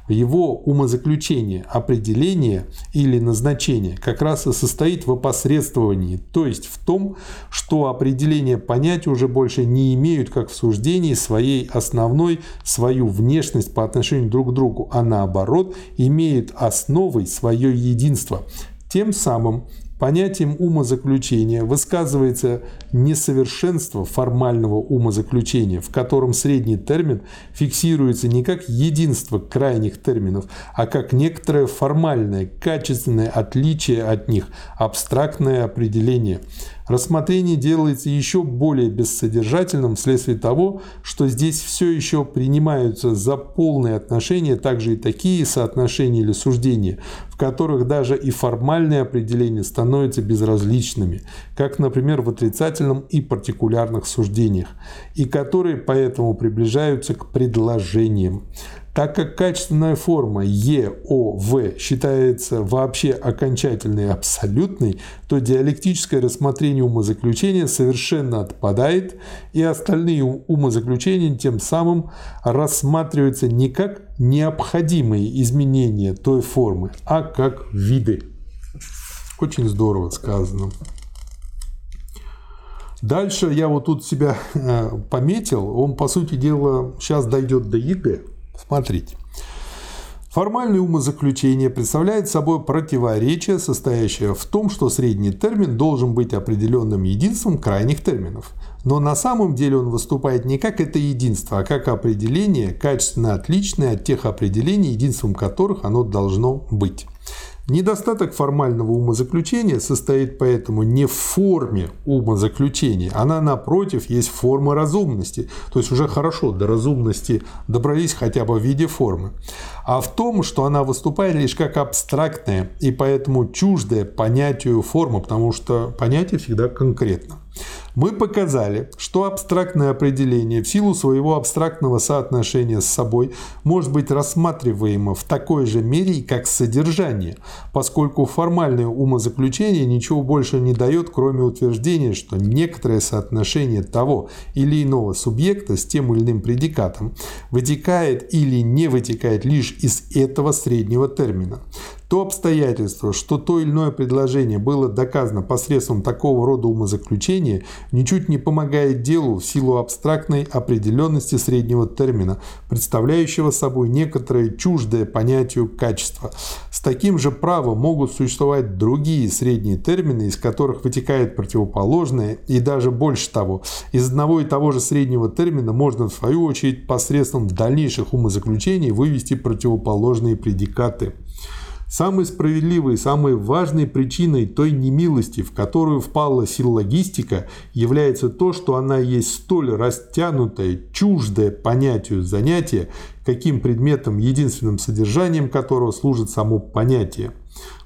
Speaker 1: его умозаключение, определение или назначение как раз и состоит в опосредствовании, то есть в том, что определение понятия уже больше не имеют как в суждении своей основной свою внешность по отношению друг к другу, а наоборот имеют основой свое единство, тем самым Понятием умозаключения высказывается несовершенство формального умозаключения, в котором средний термин фиксируется не как единство крайних терминов, а как некоторое формальное, качественное отличие от них, абстрактное определение – Рассмотрение делается еще более бессодержательным вследствие того, что здесь все еще принимаются за полные отношения также и такие соотношения или суждения, в которых даже и формальные определения становятся безразличными, как, например, в отрицательном и партикулярных суждениях, и которые поэтому приближаются к предложениям. Так как качественная форма ЕОВ считается вообще окончательной и абсолютной, то диалектическое рассмотрение умозаключения совершенно отпадает, и остальные умозаключения тем самым рассматриваются не как необходимые изменения той формы, а как виды. Очень здорово сказано. Дальше я вот тут себя э, пометил, он, по сути дела, сейчас дойдет до ЕГЭ. Смотрите. Формальное умозаключение представляет собой противоречие, состоящее в том, что средний термин должен быть определенным единством крайних терминов. Но на самом деле он выступает не как это единство, а как определение, качественно отличное от тех определений, единством которых оно должно быть. Недостаток формального умозаключения состоит поэтому не в форме умозаключения, она, напротив, есть форма разумности. То есть уже хорошо до разумности добрались хотя бы в виде формы. А в том, что она выступает лишь как абстрактная и поэтому чуждая понятию форма, потому что понятие всегда конкретно. Мы показали, что абстрактное определение в силу своего абстрактного соотношения с собой может быть рассматриваемо в такой же мере, как содержание, поскольку формальное умозаключение ничего больше не дает, кроме утверждения, что некоторое соотношение того или иного субъекта с тем или иным предикатом вытекает или не вытекает лишь из этого среднего термина. То обстоятельство, что то или иное предложение было доказано посредством такого рода умозаключения, ничуть не помогает делу в силу абстрактной определенности среднего термина, представляющего собой некоторое чуждое понятию качества. С таким же правом могут существовать другие средние термины, из которых вытекает противоположное, и даже больше того, из одного и того же среднего термина можно в свою очередь посредством дальнейших умозаключений вывести противоположные предикаты. Самой справедливой, самой важной причиной той немилости, в которую впала силлогистика, является то, что она есть столь растянутое, чуждое понятию занятия, каким предметом, единственным содержанием которого служит само понятие.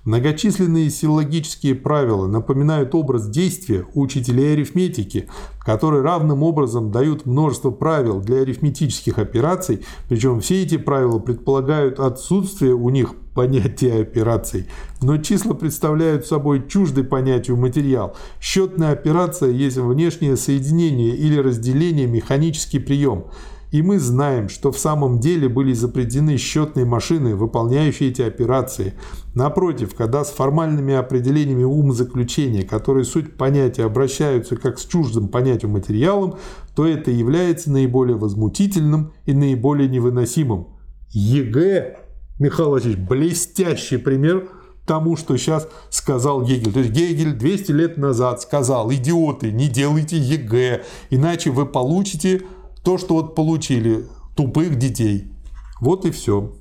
Speaker 1: Многочисленные силлогические правила напоминают образ действия учителей арифметики, которые равным образом дают множество правил для арифметических операций, причем все эти правила предполагают отсутствие у них понятия операций. Но числа представляют собой чуждый понятию материал. Счетная операция есть внешнее соединение или разделение механический прием – и мы знаем, что в самом деле были запретены счетные машины, выполняющие эти операции. Напротив, когда с формальными определениями умозаключения, которые суть понятия обращаются как с чуждым понятию материалом, то это является наиболее возмутительным и наиболее невыносимым. ЕГЭ, Михаил Васильевич, блестящий пример тому, что сейчас сказал Гегель. То есть Гегель 200 лет назад сказал, идиоты, не делайте ЕГЭ, иначе вы получите то, что вот получили тупых детей. Вот и все.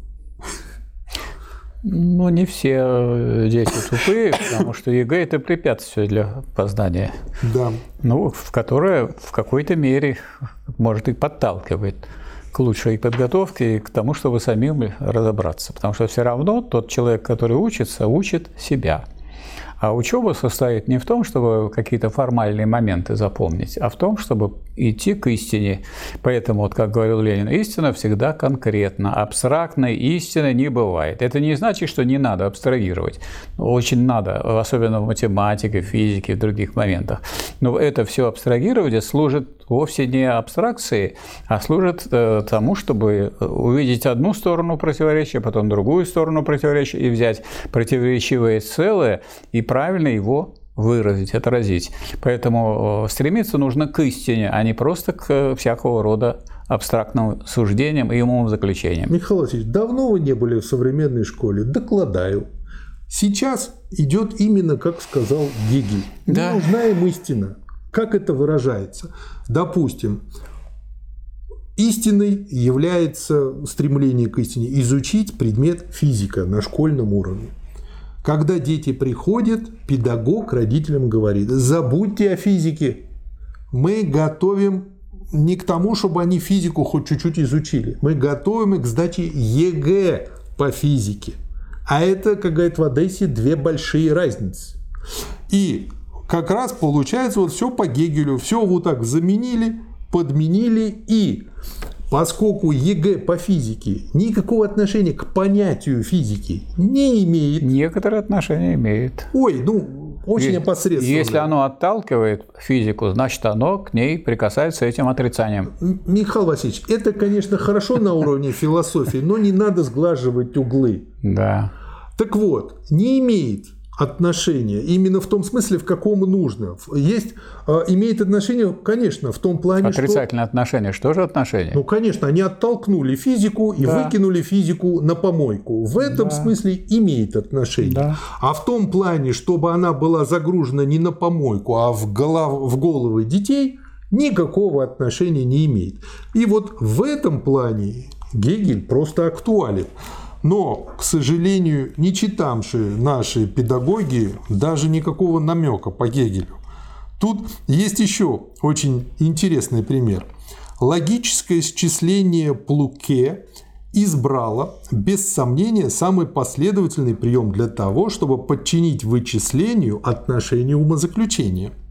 Speaker 2: Ну, не все э, дети тупые, потому что ЕГЭ – это препятствие для познания.
Speaker 1: Да.
Speaker 2: Ну, в которое в какой-то мере, может, и подталкивает лучшей подготовке и к тому, чтобы самим разобраться. Потому что все равно тот человек, который учится, учит себя – а учеба состоит не в том, чтобы какие-то формальные моменты запомнить, а в том, чтобы идти к истине. Поэтому, вот как говорил Ленин, истина всегда конкретна. Абстрактной истины не бывает. Это не значит, что не надо абстрагировать. Очень надо, особенно в математике, физике, в других моментах. Но это все абстрагирование служит вовсе не абстракции, а служит э, тому, чтобы увидеть одну сторону противоречия, потом другую сторону противоречия и взять противоречивое целое и правильно его выразить, отразить. Поэтому э, стремиться нужно к истине, а не просто к э, всякого рода абстрактным суждениям и умовым заключениям.
Speaker 1: Михаил Васильевич, давно вы не были в современной школе? Докладаю. Сейчас идет именно, как сказал Гегель.
Speaker 2: Да.
Speaker 1: Не нужна им истина. Как это выражается? Допустим, истиной является стремление к истине изучить предмет физика на школьном уровне. Когда дети приходят, педагог родителям говорит, забудьте о физике, мы готовим не к тому, чтобы они физику хоть чуть-чуть изучили, мы готовим их к сдаче ЕГЭ по физике. А это, как говорят в Одессе, две большие разницы. И как раз получается вот все по Гегелю, все вот так заменили, подменили и поскольку ЕГЭ по физике никакого отношения к понятию физики не имеет.
Speaker 2: Некоторое отношение имеет.
Speaker 1: Ой, ну, очень опосредованно.
Speaker 2: Если оно отталкивает физику, значит, оно к ней прикасается этим отрицанием.
Speaker 1: Михаил Васильевич, это, конечно, хорошо на уровне философии, но не надо сглаживать углы.
Speaker 2: Да.
Speaker 1: Так вот, не имеет отношения именно в том смысле, в каком нужно. Есть, а, имеет отношение, конечно, в том плане,
Speaker 2: Отрицательное что... отношение. Что же отношение?
Speaker 1: Ну, конечно, они оттолкнули физику и да. выкинули физику на помойку. В этом да. смысле имеет отношение. Да. А в том плане, чтобы она была загружена не на помойку, а в, голов... в головы детей, никакого отношения не имеет. И вот в этом плане Гегель просто актуален. Но, к сожалению, не читавшие наши педагоги даже никакого намека по Гегелю. Тут есть еще очень интересный пример. Логическое счисление Плуке избрало, без сомнения, самый последовательный прием для того, чтобы подчинить вычислению отношение умозаключения –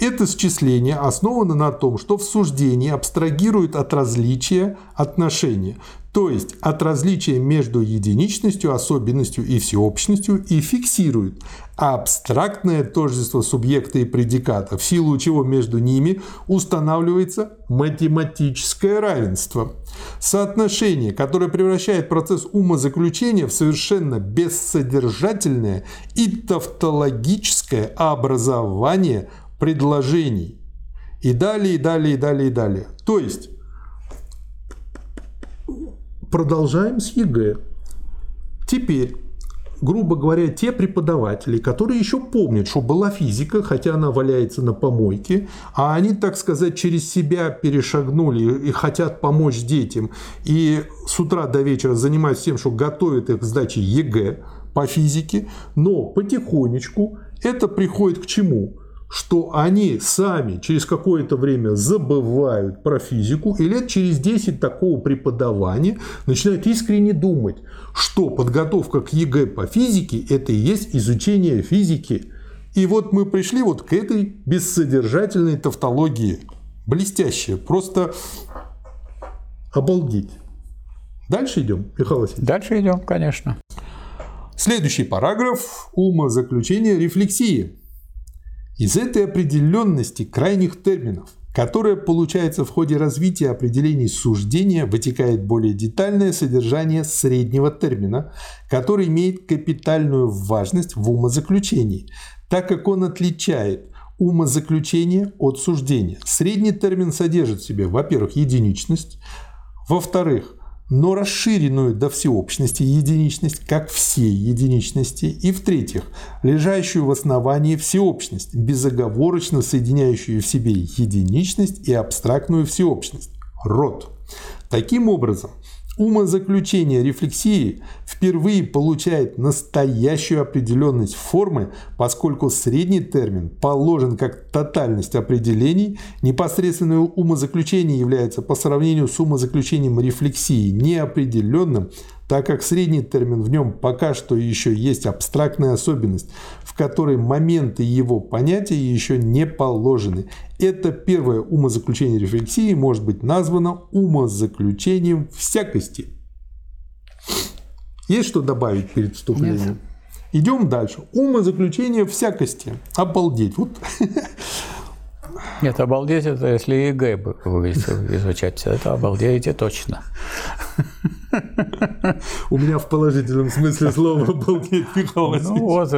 Speaker 1: это счисление основано на том, что в суждении абстрагирует от различия отношения, то есть от различия между единичностью, особенностью и всеобщностью и фиксирует абстрактное тождество субъекта и предиката, в силу чего между ними устанавливается математическое равенство. Соотношение, которое превращает процесс умозаключения в совершенно бессодержательное и тавтологическое образование предложений. И далее, и далее, и далее, и далее. То есть, продолжаем с ЕГЭ. Теперь, грубо говоря, те преподаватели, которые еще помнят, что была физика, хотя она валяется на помойке, а они, так сказать, через себя перешагнули и хотят помочь детям, и с утра до вечера занимаются тем, что готовят их к сдаче ЕГЭ по физике, но потихонечку это приходит к чему? Что они сами через какое-то время забывают про физику, и лет через 10 такого преподавания начинают искренне думать, что подготовка к ЕГЭ по физике – это и есть изучение физики. И вот мы пришли вот к этой бессодержательной тавтологии. Блестящая, просто обалдеть. Дальше идем, Михаил Васильевич?
Speaker 2: Дальше идем, конечно.
Speaker 1: Следующий параграф – умозаключение рефлексии. Из этой определенности крайних терминов, которая получается в ходе развития определений суждения, вытекает более детальное содержание среднего термина, который имеет капитальную важность в умозаключении, так как он отличает умозаключение от суждения. Средний термин содержит в себе, во-первых, единичность, во-вторых, но расширенную до всеобщности единичность, как все единичности, и в-третьих, лежащую в основании всеобщность, безоговорочно соединяющую в себе единичность и абстрактную всеобщность – род. Таким образом, умозаключение рефлексии впервые получает настоящую определенность формы, поскольку средний термин положен как тотальность определений, непосредственное умозаключение является по сравнению с умозаключением рефлексии неопределенным, так как средний термин в нем пока что еще есть абстрактная особенность, в которой моменты его понятия еще не положены. Это первое умозаключение рефлексии может быть названо умозаключением всякости. Есть что добавить перед вступлением? Нет. Идем дальше. Умозаключение всякости. Обалдеть. Вот
Speaker 2: Нет, обалдеть это если ЕГЭ будете изучать, это обалдеете точно.
Speaker 1: У меня в положительном смысле слова обалдеть, Михаил Ну вот.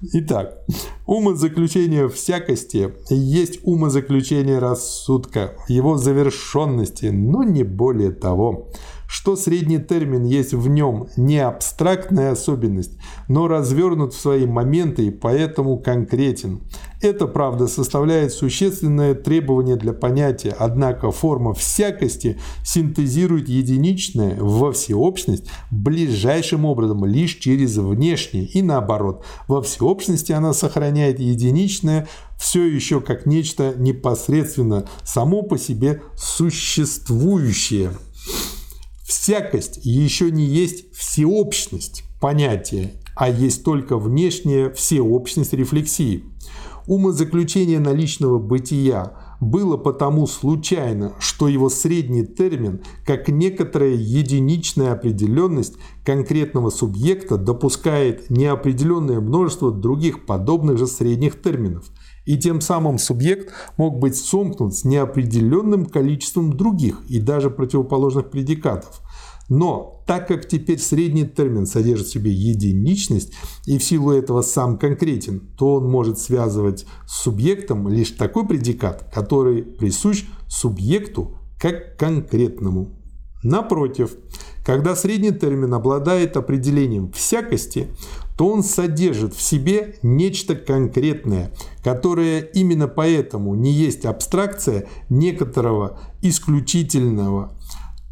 Speaker 1: Итак, умозаключение всякости есть умозаключение рассудка, его завершенности, но не более того. Что средний термин есть в нем не абстрактная особенность, но развернут в свои моменты и поэтому конкретен. Это, правда, составляет существенное требование для понятия, однако форма всякости синтезирует единичное во всеобщность ближайшим образом лишь через внешнее и наоборот. Во всеобщности она сохраняет единичное все еще как нечто непосредственно само по себе существующее. Всякость еще не есть всеобщность понятия, а есть только внешняя всеобщность рефлексии. Умозаключение наличного бытия было потому случайно, что его средний термин, как некоторая единичная определенность конкретного субъекта, допускает неопределенное множество других подобных же средних терминов – и тем самым субъект мог быть сомкнут с неопределенным количеством других и даже противоположных предикатов. Но так как теперь средний термин содержит в себе единичность и в силу этого сам конкретен, то он может связывать с субъектом лишь такой предикат, который присущ субъекту как конкретному. Напротив, когда средний термин обладает определением всякости, то он содержит в себе нечто конкретное, которое именно поэтому не есть абстракция некоторого исключительного,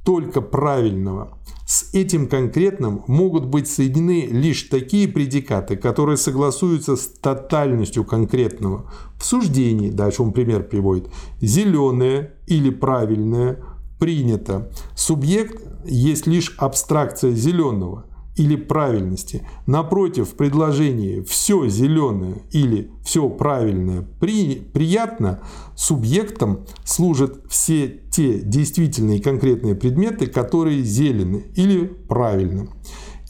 Speaker 1: только правильного. С этим конкретным могут быть соединены лишь такие предикаты, которые согласуются с тотальностью конкретного. В суждении, дальше он пример приводит, зеленое или правильное принято. Субъект есть лишь абстракция зеленого – или правильности. Напротив, в предложении «все зеленое» или «все правильное» при, приятно субъектом служат все те действительные конкретные предметы, которые зелены или правильны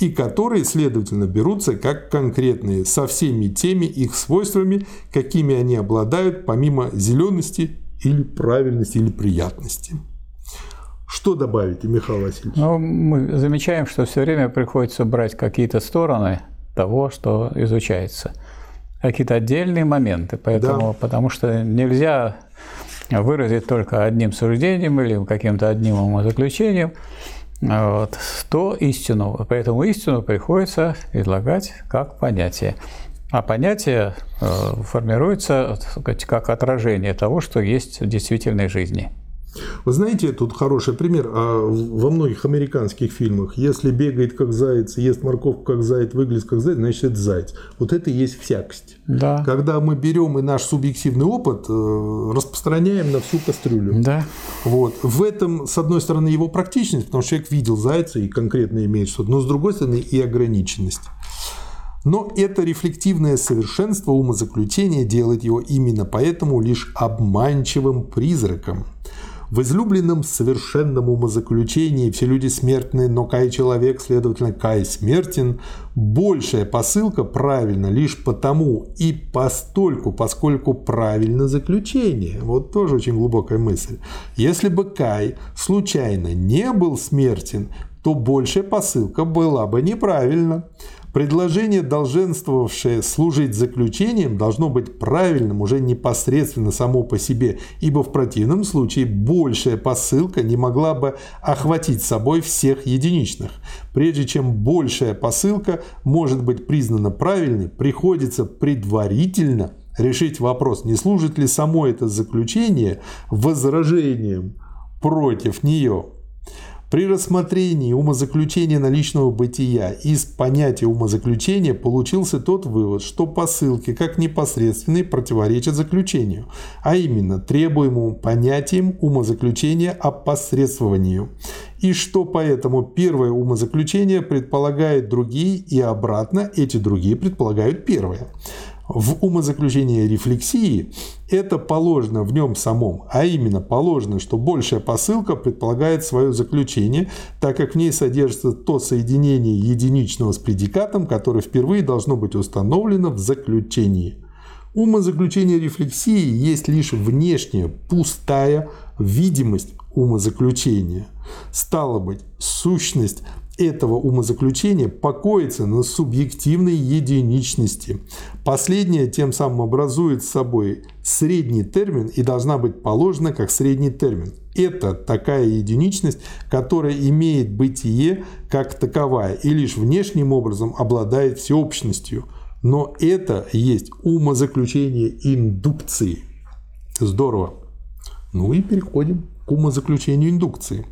Speaker 1: и которые, следовательно, берутся как конкретные со всеми теми их свойствами, какими они обладают, помимо зелености или правильности или приятности. Что добавите, Михаил Васильевич?
Speaker 2: Ну, мы замечаем, что все время приходится брать какие-то стороны того, что изучается. Какие-то отдельные моменты. Поэтому, да. Потому что нельзя выразить только одним суждением или каким-то одним умозаключением вот, то истину. Поэтому истину приходится излагать как понятие. А понятие э, формируется сказать, как отражение того, что есть в действительной жизни.
Speaker 1: Вы знаете, тут хороший пример. А во многих американских фильмах, если бегает как заяц, ест морковку как заяц, выглядит как заяц, значит это заяц. Вот это и есть всякость.
Speaker 2: Да.
Speaker 1: Когда мы берем и наш субъективный опыт э, распространяем на всю кастрюлю.
Speaker 2: Да.
Speaker 1: Вот. В этом, с одной стороны, его практичность, потому что человек видел зайца и конкретно имеет что-то, но с другой стороны и ограниченность. Но это рефлективное совершенство умозаключения делает его именно поэтому лишь обманчивым призраком – в излюбленном совершенном умозаключении все люди смертны, но Кай человек, следовательно, Кай смертен. Большая посылка правильна лишь потому и постольку, поскольку правильно заключение. Вот тоже очень глубокая мысль. Если бы Кай случайно не был смертен, то большая посылка была бы неправильна. Предложение, долженствовавшее служить заключением, должно быть правильным уже непосредственно само по себе, ибо в противном случае большая посылка не могла бы охватить собой всех единичных. Прежде чем большая посылка может быть признана правильной, приходится предварительно решить вопрос, не служит ли само это заключение возражением против нее. При рассмотрении умозаключения наличного бытия из понятия умозаключения получился тот вывод, что посылки как непосредственные противоречат заключению, а именно требуемому понятием умозаключения опосредствованию, и что поэтому первое умозаключение предполагает другие и обратно эти другие предполагают первое в умозаключении рефлексии это положено в нем самом, а именно положено, что большая посылка предполагает свое заключение, так как в ней содержится то соединение единичного с предикатом, которое впервые должно быть установлено в заключении. Умозаключение рефлексии есть лишь внешняя, пустая видимость умозаключения. Стало быть, сущность этого умозаключения покоится на субъективной единичности. Последняя тем самым образует собой средний термин и должна быть положена как средний термин. Это такая единичность, которая имеет бытие как таковая и лишь внешним образом обладает всеобщностью. Но это есть умозаключение индукции. Здорово. Ну и переходим к умозаключению индукции.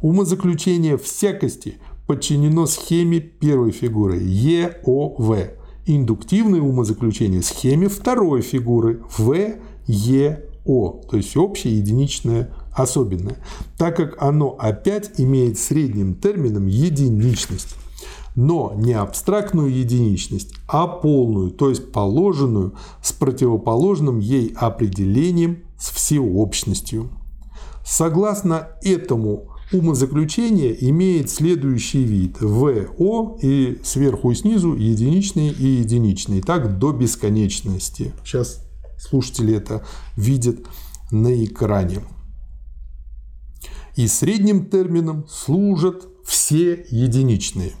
Speaker 1: Умозаключение всякости подчинено схеме первой фигуры ЕОВ. Индуктивное умозаключение схеме второй фигуры ВЕО, то есть общее, единичное, особенное, так как оно опять имеет средним термином единичность но не абстрактную единичность, а полную, то есть положенную с противоположным ей определением с всеобщностью. Согласно этому умозаключение имеет следующий вид. ВО и сверху и снизу единичные и единичные. Так до бесконечности. Сейчас слушатели это видят на экране. И средним термином служат все единичные.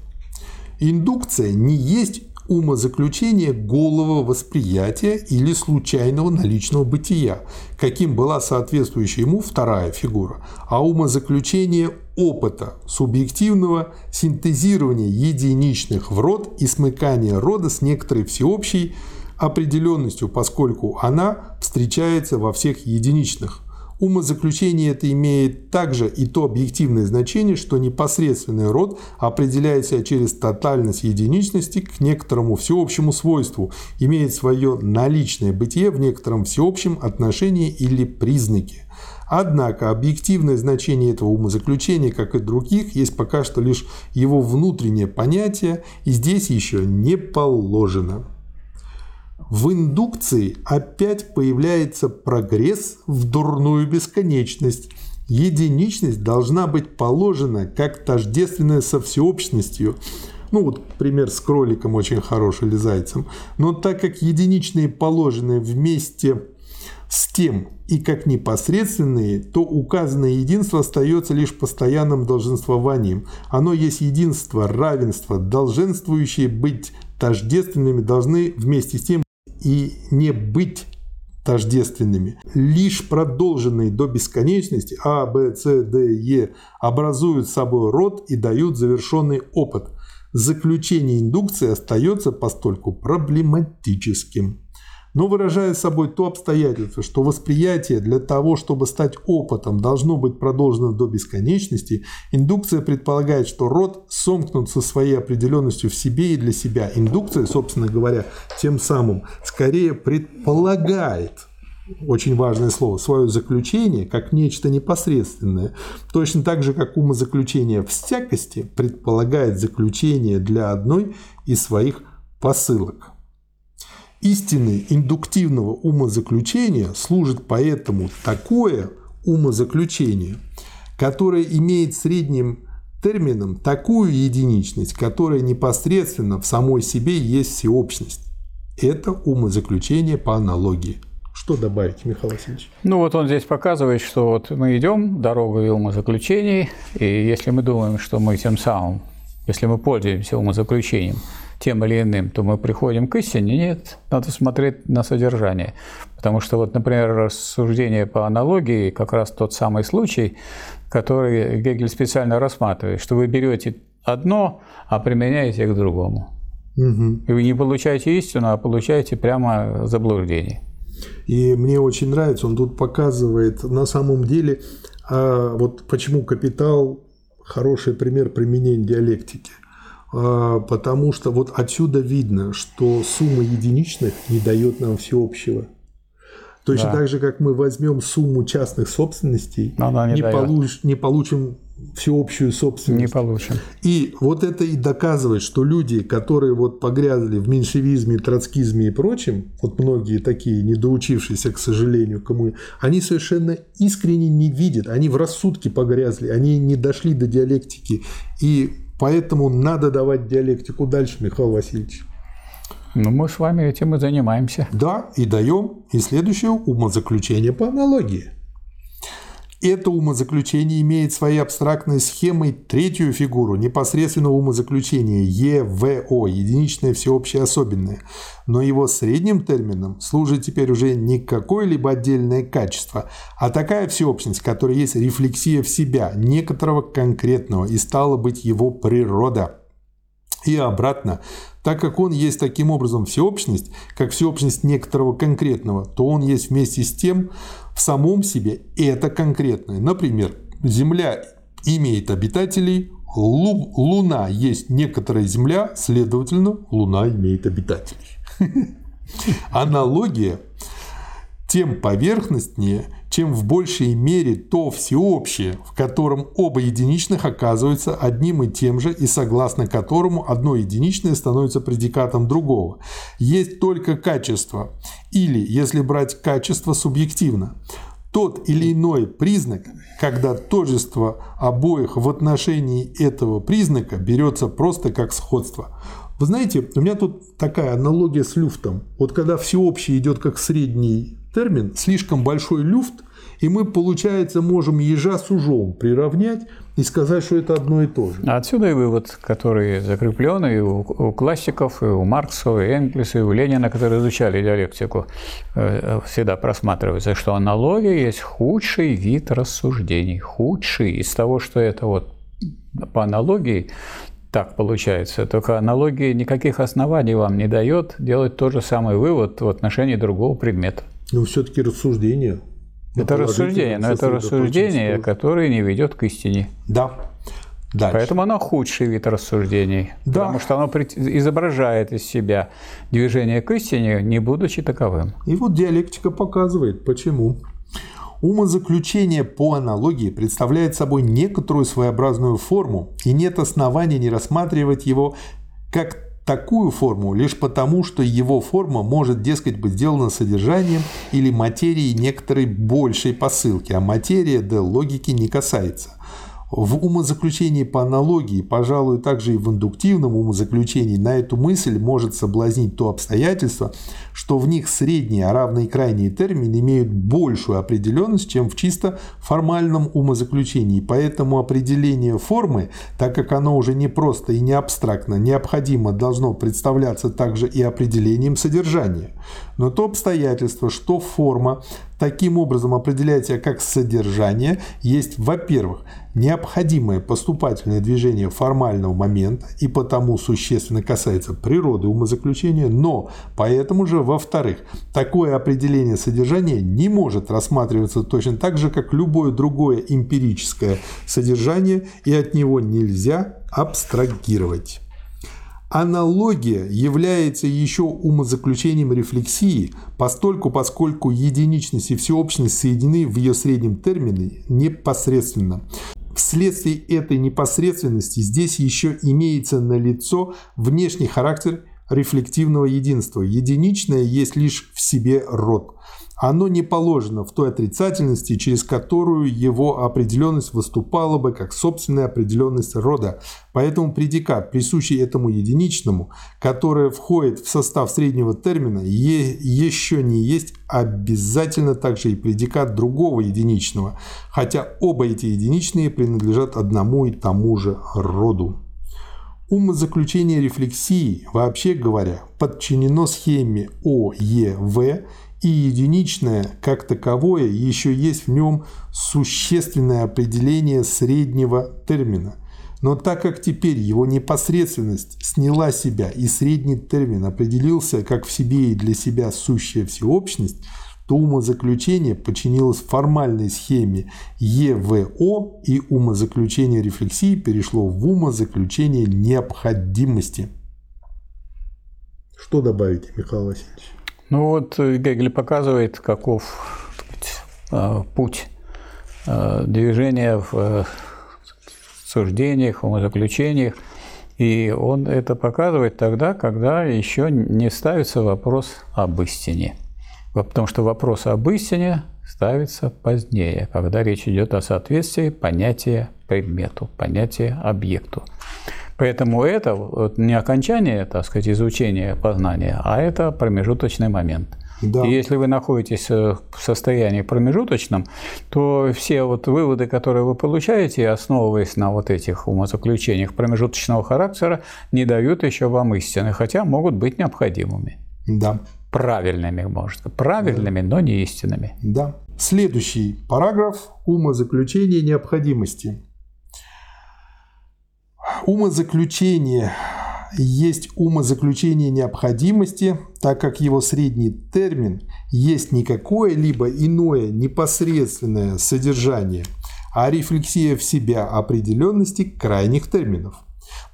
Speaker 1: Индукция не есть умозаключение голого восприятия или случайного наличного бытия, каким была соответствующая ему вторая фигура, а умозаключение опыта, субъективного синтезирования единичных в род и смыкания рода с некоторой всеобщей определенностью, поскольку она встречается во всех единичных. Умозаключение это имеет также и то объективное значение, что непосредственный род определяется через тотальность единичности к некоторому всеобщему свойству, имеет свое наличное бытие в некотором всеобщем отношении или признаке. Однако объективное значение этого умозаключения, как и других, есть пока что лишь его внутреннее понятие, и здесь еще не положено. В индукции опять появляется прогресс в дурную бесконечность. Единичность должна быть положена как тождественная со всеобщностью. Ну вот пример с кроликом очень хороший или зайцем. Но так как единичные положены вместе с тем и как непосредственные, то указанное единство остается лишь постоянным долженствованием. Оно есть единство, равенство, долженствующие быть тождественными должны вместе с тем и не быть тождественными. Лишь продолженные до бесконечности А, Б, С, Д, Е образуют собой род и дают завершенный опыт. Заключение индукции остается постольку проблематическим но выражая собой то обстоятельство, что восприятие для того, чтобы стать опытом, должно быть продолжено до бесконечности, индукция предполагает, что род сомкнут со своей определенностью в себе и для себя. Индукция, собственно говоря, тем самым скорее предполагает, очень важное слово, свое заключение как нечто непосредственное. Точно так же, как умозаключение всякости предполагает заключение для одной из своих посылок. Истины индуктивного умозаключения служит поэтому такое умозаключение, которое имеет средним термином такую единичность, которая непосредственно в самой себе есть всеобщность. Это умозаключение по аналогии. Что добавить, Михаил Васильевич?
Speaker 2: Ну вот он здесь показывает, что вот мы идем дорогой умозаключений, и если мы думаем, что мы тем самым, если мы пользуемся умозаключением, тем или иным, то мы приходим к истине. Нет, надо смотреть на содержание. Потому что, вот, например, рассуждение по аналогии как раз тот самый случай, который Гегель специально рассматривает, что вы берете одно, а применяете к другому. Угу. И вы не получаете истину, а получаете прямо заблуждение.
Speaker 1: И мне очень нравится, он тут показывает на самом деле, а, вот почему капитал хороший пример применения диалектики – потому что вот отсюда видно, что сумма единичных не дает нам всеобщего. Точно да. так же, как мы возьмем сумму частных собственностей, не, не, получ, не получим всеобщую собственность.
Speaker 2: Не получим.
Speaker 1: И вот это и доказывает, что люди, которые вот погрязли в меньшевизме, троцкизме и прочем, вот многие такие недоучившиеся, к сожалению, кому они совершенно искренне не видят, они в рассудке погрязли, они не дошли до диалектики. И Поэтому надо давать диалектику дальше, Михаил Васильевич.
Speaker 2: Ну, мы с вами этим и занимаемся.
Speaker 1: Да, и даем и следующее умозаключение по аналогии. Это умозаключение имеет своей абстрактной схемой третью фигуру непосредственного умозаключения ЕВО, единичное всеобщее особенное. Но его средним термином служит теперь уже не какое-либо отдельное качество, а такая всеобщность, которая есть рефлексия в себя, некоторого конкретного, и стала быть его природа. И обратно, так как он есть таким образом всеобщность, как всеобщность некоторого конкретного, то он есть вместе с тем в самом себе это конкретное. Например, Земля имеет обитателей, Лу, Луна есть некоторая Земля, следовательно, Луна имеет обитателей. Аналогия тем поверхностнее, чем в большей мере то всеобщее, в котором оба единичных оказываются одним и тем же, и согласно которому одно единичное становится предикатом другого. Есть только качество, или, если брать качество субъективно, тот или иной признак, когда тожество обоих в отношении этого признака берется просто как сходство. Вы знаете, у меня тут такая аналогия с люфтом. Вот когда всеобщее идет как средний термин, слишком большой люфт, и мы, получается, можем ежа с ужом приравнять и сказать, что это одно и то же.
Speaker 2: Отсюда и вывод, который закреплен и у, у классиков, и у Маркса, и Энгельса, и у Ленина, которые изучали диалектику, э, всегда просматривается, что аналогия есть худший вид рассуждений. Худший из того, что это вот по аналогии так получается. Только аналогия никаких оснований вам не дает делать тот же самый вывод в отношении другого предмета.
Speaker 1: Но все-таки рассуждение.
Speaker 2: Это рассуждение, но это рассуждение, которое не ведет к истине.
Speaker 1: Да. Дальше.
Speaker 2: Поэтому оно худший вид рассуждений, да. потому что оно изображает из себя движение к истине, не будучи таковым.
Speaker 1: И вот диалектика показывает, почему. Умозаключение по аналогии представляет собой некоторую своеобразную форму, и нет основания не рассматривать его как такую форму лишь потому, что его форма может, дескать, быть сделана содержанием или материей некоторой большей посылки, а материя до логики не касается. В умозаключении по аналогии, пожалуй, также и в индуктивном умозаключении на эту мысль может соблазнить то обстоятельство, что в них средние, а равные крайние термины имеют большую определенность, чем в чисто формальном умозаключении. Поэтому определение формы, так как оно уже не просто и не абстрактно, необходимо должно представляться также и определением содержания. Но то обстоятельство, что форма таким образом определяет себя как содержание, есть, во-первых, необходимое поступательное движение формального момента и потому существенно касается природы умозаключения, но поэтому же, во-вторых, такое определение содержания не может рассматриваться точно так же, как любое другое эмпирическое содержание, и от него нельзя абстрагировать. Аналогия является еще умозаключением рефлексии, постольку поскольку единичность и всеобщность соединены в ее среднем термине непосредственно. Вследствие этой непосредственности здесь еще имеется налицо внешний характер рефлективного единства. Единичное есть лишь в себе род оно не положено в той отрицательности, через которую его определенность выступала бы как собственная определенность рода. Поэтому предикат, присущий этому единичному, которое входит в состав среднего термина, еще не есть обязательно также и предикат другого единичного, хотя оба эти единичные принадлежат одному и тому же роду. Умозаключение рефлексии, вообще говоря, подчинено схеме ОЕВ и единичное как таковое еще есть в нем существенное определение среднего термина. Но так как теперь его непосредственность сняла себя и средний термин определился как в себе и для себя сущая всеобщность, то умозаключение подчинилось формальной схеме ЕВО и умозаключение рефлексии перешло в умозаключение необходимости. Что добавите, Михаил Васильевич?
Speaker 2: Ну вот э, Гегель показывает, каков сказать, э, путь э, движения в суждениях, в умозаключениях. И он это показывает тогда, когда еще не ставится вопрос об истине. Потому что вопрос об истине ставится позднее, когда речь идет о соответствии понятия предмету, понятия объекту. Поэтому это не окончание, так сказать, изучения познания, а это промежуточный момент. Да. И если вы находитесь э, в состоянии промежуточном, то все вот выводы, которые вы получаете, основываясь на вот этих умозаключениях промежуточного характера, не дают еще вам истины, хотя могут быть необходимыми.
Speaker 1: Да.
Speaker 2: Правильными, может. Правильными, да. но не истинными.
Speaker 1: Да. Следующий параграф – умозаключение необходимости. Умозаключение есть умозаключение необходимости, так как его средний термин есть не какое-либо иное непосредственное содержание, а рефлексия в себя определенности крайних терминов.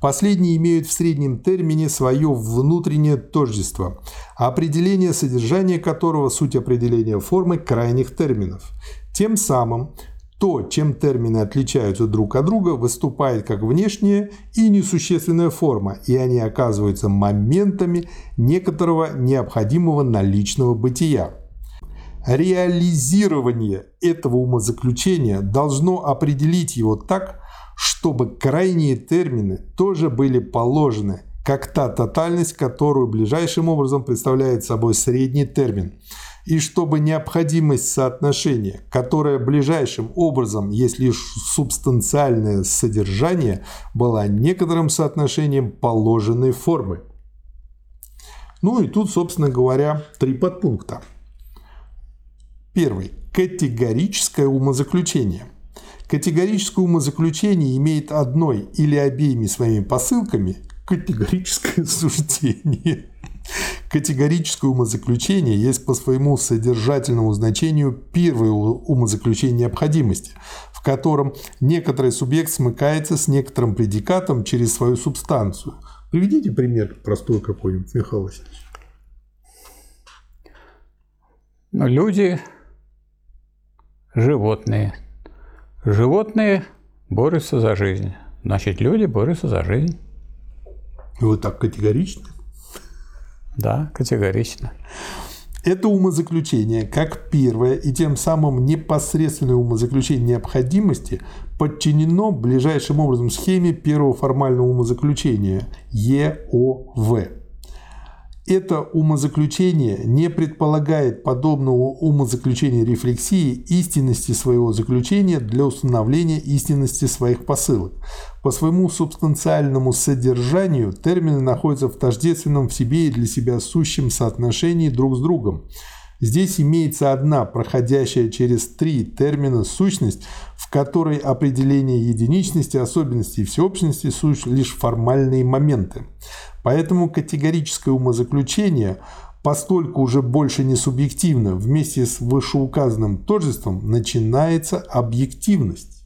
Speaker 1: Последние имеют в среднем термине свое внутреннее тождество, определение содержания которого – суть определения формы крайних терминов. Тем самым то, чем термины отличаются друг от друга, выступает как внешняя и несущественная форма, и они оказываются моментами некоторого необходимого наличного бытия. Реализирование этого умозаключения должно определить его так, чтобы крайние термины тоже были положены, как та тотальность, которую ближайшим образом представляет собой средний термин – и чтобы необходимость соотношения, которое ближайшим образом есть лишь субстанциальное содержание, была некоторым соотношением положенной формы. Ну и тут, собственно говоря, три подпункта. Первый. Категорическое умозаключение. Категорическое умозаключение имеет одной или обеими своими посылками категорическое суждение. Категорическое умозаключение есть по своему содержательному значению первое умозаключение необходимости, в котором некоторый субъект смыкается с некоторым предикатом через свою субстанцию. Приведите пример простой какой-нибудь, Михаил Васильевич.
Speaker 2: Люди, животные. Животные борются за жизнь. Значит, люди борются за жизнь.
Speaker 1: Вы так категорично?
Speaker 2: Да, категорично.
Speaker 1: Это умозаключение, как первое и тем самым непосредственное умозаключение необходимости, подчинено ближайшим образом схеме первого формального умозаключения ЕОВ. Это умозаключение не предполагает подобного умозаключения рефлексии истинности своего заключения для установления истинности своих посылок. По своему субстанциальному содержанию термины находятся в тождественном в себе и для себя сущем соотношении друг с другом. Здесь имеется одна, проходящая через три термина сущность, в которой определение единичности, особенности и всеобщности суть лишь формальные моменты. Поэтому категорическое умозаключение, постольку уже больше не субъективно, вместе с вышеуказанным тождеством начинается объективность.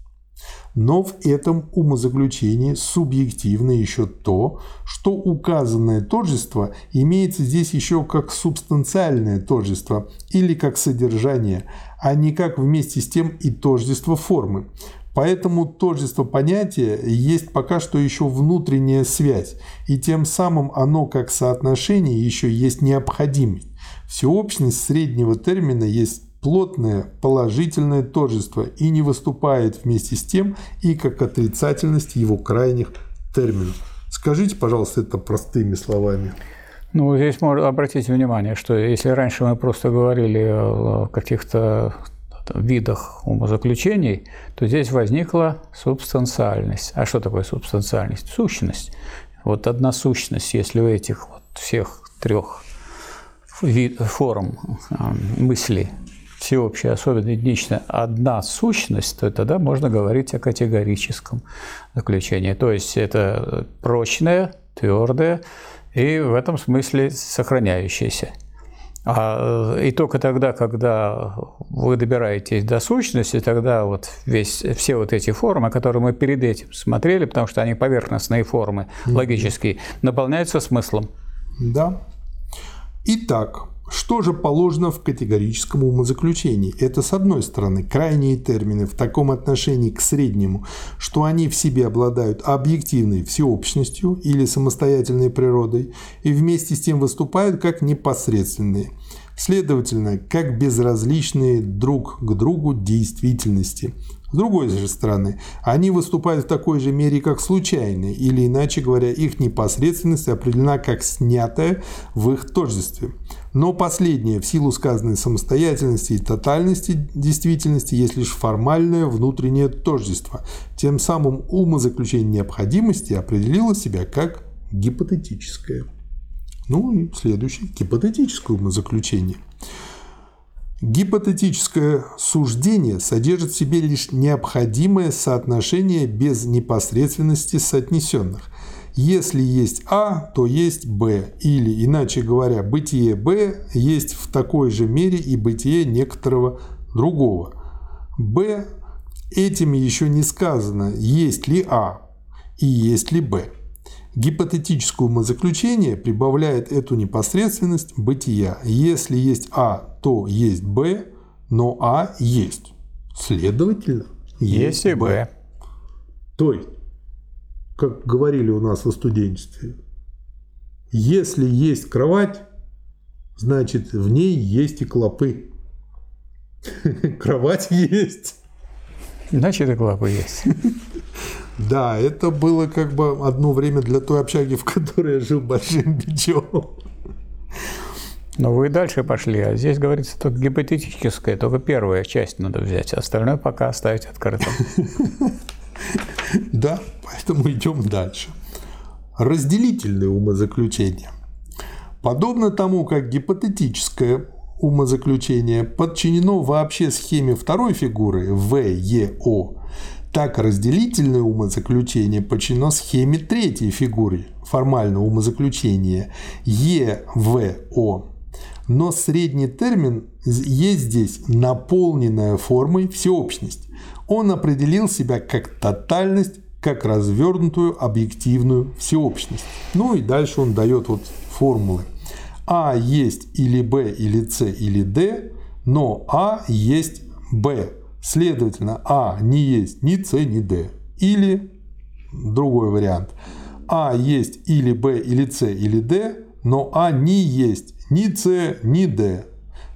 Speaker 1: Но в этом умозаключении субъективно еще то, что указанное тождество имеется здесь еще как субстанциальное тождество или как содержание, а не как вместе с тем и тождество формы. Поэтому тождество понятия есть пока что еще внутренняя связь, и тем самым оно как соотношение еще есть необходимость. Всеобщность среднего термина есть плотное положительное тождество и не выступает вместе с тем и как отрицательность его крайних терминов. Скажите, пожалуйста, это простыми словами.
Speaker 2: Ну, здесь можно обратить внимание, что если раньше мы просто говорили о каких-то видах умозаключений, то здесь возникла субстанциальность. А что такое субстанциальность? Сущность. Вот одна сущность, если у этих вот всех трех форм а, мысли всеобщая, особенно единичная, одна сущность, то тогда можно говорить о категорическом заключении. То есть это прочное, твердое и в этом смысле сохраняющееся. А, и только тогда, когда вы добираетесь до сущности, тогда вот весь, все вот эти формы, которые мы перед этим смотрели, потому что они поверхностные формы, логические, наполняются смыслом.
Speaker 1: Да. Итак, что же положено в категорическом умозаключении? Это, с одной стороны, крайние термины в таком отношении к среднему, что они в себе обладают объективной всеобщностью или самостоятельной природой и вместе с тем выступают как непосредственные. Следовательно, как безразличные друг к другу действительности. С другой же стороны, они выступают в такой же мере, как случайные, или, иначе говоря, их непосредственность определена как снятая в их тождестве. Но последнее, в силу сказанной самостоятельности и тотальности действительности, есть лишь формальное внутреннее тождество. Тем самым умозаключение необходимости определило себя как гипотетическое. Ну и следующее, гипотетическое умозаключение. Гипотетическое суждение содержит в себе лишь необходимое соотношение без непосредственности соотнесенных. Если есть А, то есть Б, или, иначе говоря, бытие Б есть в такой же мере и бытие некоторого другого. Б этим еще не сказано, есть ли А и есть ли Б. Гипотетическое умозаключение прибавляет эту непосредственность бытия. Если есть А, то есть Б, но А есть. Следовательно,
Speaker 2: есть, есть и Б.
Speaker 1: То есть, как говорили у нас в студенчестве, если есть кровать, значит в ней есть и клопы. Кровать есть.
Speaker 2: Значит, и клопы есть.
Speaker 1: Да, это было как бы одно время для той общаги, в которой я жил большим бичом.
Speaker 2: Но вы дальше пошли, а здесь говорится только гипотетическое, только первая часть надо взять, остальное пока оставить открытым.
Speaker 1: Да, поэтому идем дальше. Разделительное умозаключение. Подобно тому, как гипотетическое умозаключение подчинено вообще схеме второй фигуры ВЕО, так разделительное умозаключение подчинено схеме третьей фигуры формального умозаключения ЕВО. Но средний термин есть здесь наполненная формой всеобщность. Он определил себя как тотальность, как развернутую объективную всеобщность. Ну и дальше он дает вот формулы. А есть или Б, или С, или Д, но А есть Б. Следовательно, А не есть ни С, ни Д. Или другой вариант. А есть или Б, или С, или Д, но А не есть ни С, ни Д.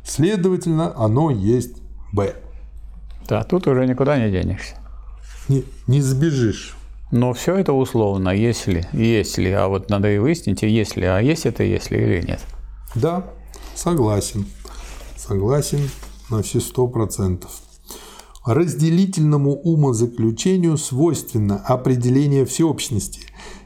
Speaker 1: Следовательно, оно есть Б.
Speaker 2: Да, тут уже никуда не денешься.
Speaker 1: Не, не сбежишь.
Speaker 2: Но все это условно, если, если, а вот надо и выяснить, если, а есть это если или нет.
Speaker 1: Да, согласен. Согласен на все сто процентов. Разделительному умозаключению свойственно определение всеобщности.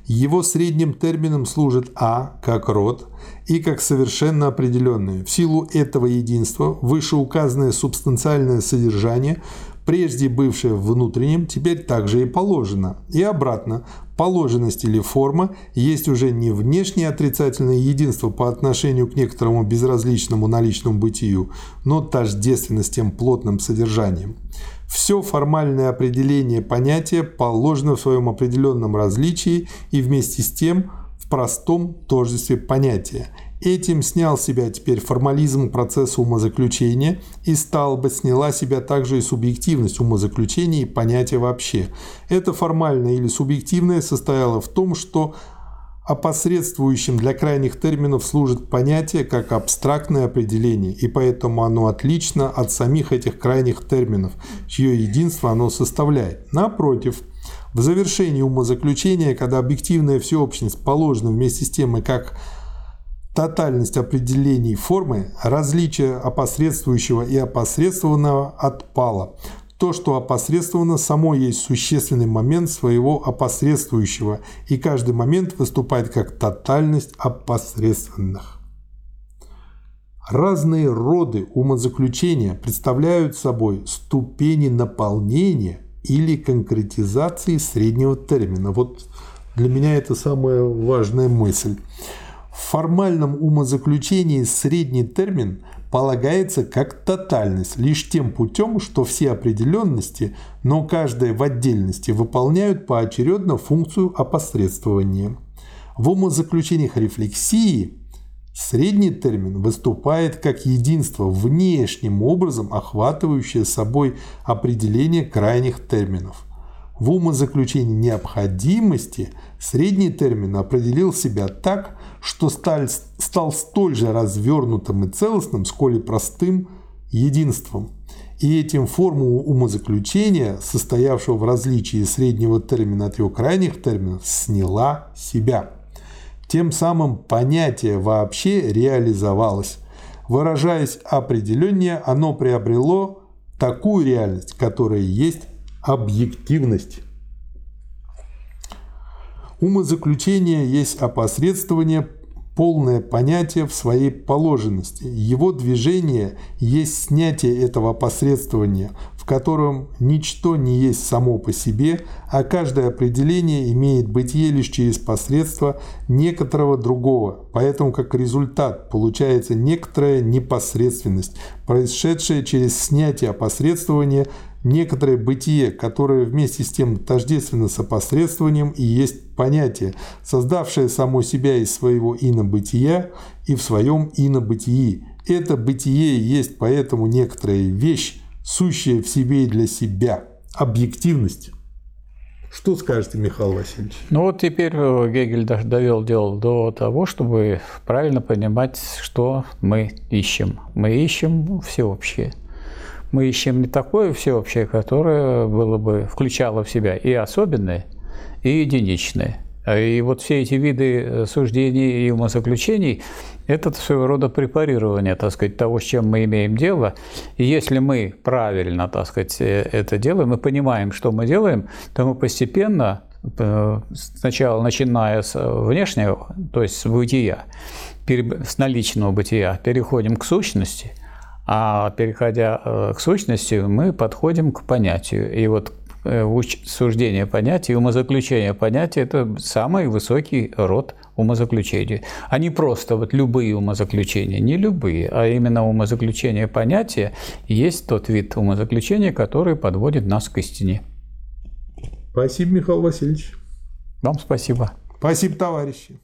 Speaker 1: Его средним термином служит А как род и как совершенно определенное. В силу этого единства вышеуказанное субстанциальное содержание прежде бывшее внутренним, теперь также и положено. И обратно, положенность или форма есть уже не внешнее отрицательное единство по отношению к некоторому безразличному наличному бытию, но тождественность тем плотным содержанием. Все формальное определение понятия положено в своем определенном различии и вместе с тем в простом тождестве понятия – Этим снял себя теперь формализм процесса умозаключения и, стал бы, сняла себя также и субъективность умозаключения и понятия вообще. Это формальное или субъективное состояло в том, что опосредствующим для крайних терминов служит понятие как абстрактное определение, и поэтому оно отлично от самих этих крайних терминов, чье единство оно составляет. Напротив, в завершении умозаключения, когда объективная всеобщность положена вместе с тем и как тотальность определений формы, различие опосредствующего и опосредствованного отпало. То, что опосредствовано, само есть существенный момент своего опосредствующего, и каждый момент выступает как тотальность опосредственных. Разные роды умозаключения представляют собой ступени наполнения или конкретизации среднего термина. Вот для меня это самая важная мысль. В формальном умозаключении средний термин полагается как тотальность лишь тем путем, что все определенности, но каждая в отдельности выполняют поочередно функцию опосредствования. В умозаключениях рефлексии средний термин выступает как единство, внешним образом охватывающее собой определение крайних терминов. В умозаключении необходимости средний термин определил себя так, что сталь, стал столь же развернутым и целостным, сколь и простым единством. И этим форму умозаключения, состоявшего в различии среднего термина от его крайних терминов, сняла себя. Тем самым понятие вообще реализовалось. Выражаясь определеннее, оно приобрело такую реальность, которая есть объективность. Умозаключение есть опосредствование полное понятие в своей положенности. Его движение есть снятие этого посредствования, в котором ничто не есть само по себе, а каждое определение имеет бытие лишь через посредство некоторого другого. Поэтому как результат получается некоторая непосредственность, происшедшая через снятие опосредствования некоторое бытие, которое вместе с тем тождественно с опосредствованием и есть понятие, создавшее само себя из своего инобытия и в своем инобытии. Это бытие есть поэтому некоторая вещь, сущая в себе и для себя. Объективность. Что скажете, Михаил Васильевич?
Speaker 2: Ну вот теперь э, Гегель довел дело до того, чтобы правильно понимать, что мы ищем. Мы ищем всеобщее мы ищем не такое всеобщее, которое было бы, включало в себя и особенное, и единичное. И вот все эти виды э, суждений и умозаключений – это своего рода препарирование, так сказать, того, с чем мы имеем дело. И если мы правильно, так сказать, э, это делаем, мы понимаем, что мы делаем, то мы постепенно, э, сначала начиная с внешнего, то есть с бытия, с наличного бытия, переходим к сущности – а переходя э, к сущности, мы подходим к понятию. И вот э, суждение понятия, умозаключение понятия – это самый высокий род умозаключения. А не просто вот любые умозаключения, не любые, а именно умозаключение понятия есть тот вид умозаключения, который подводит нас к истине.
Speaker 1: Спасибо, Михаил Васильевич.
Speaker 2: Вам спасибо.
Speaker 1: Спасибо, товарищи.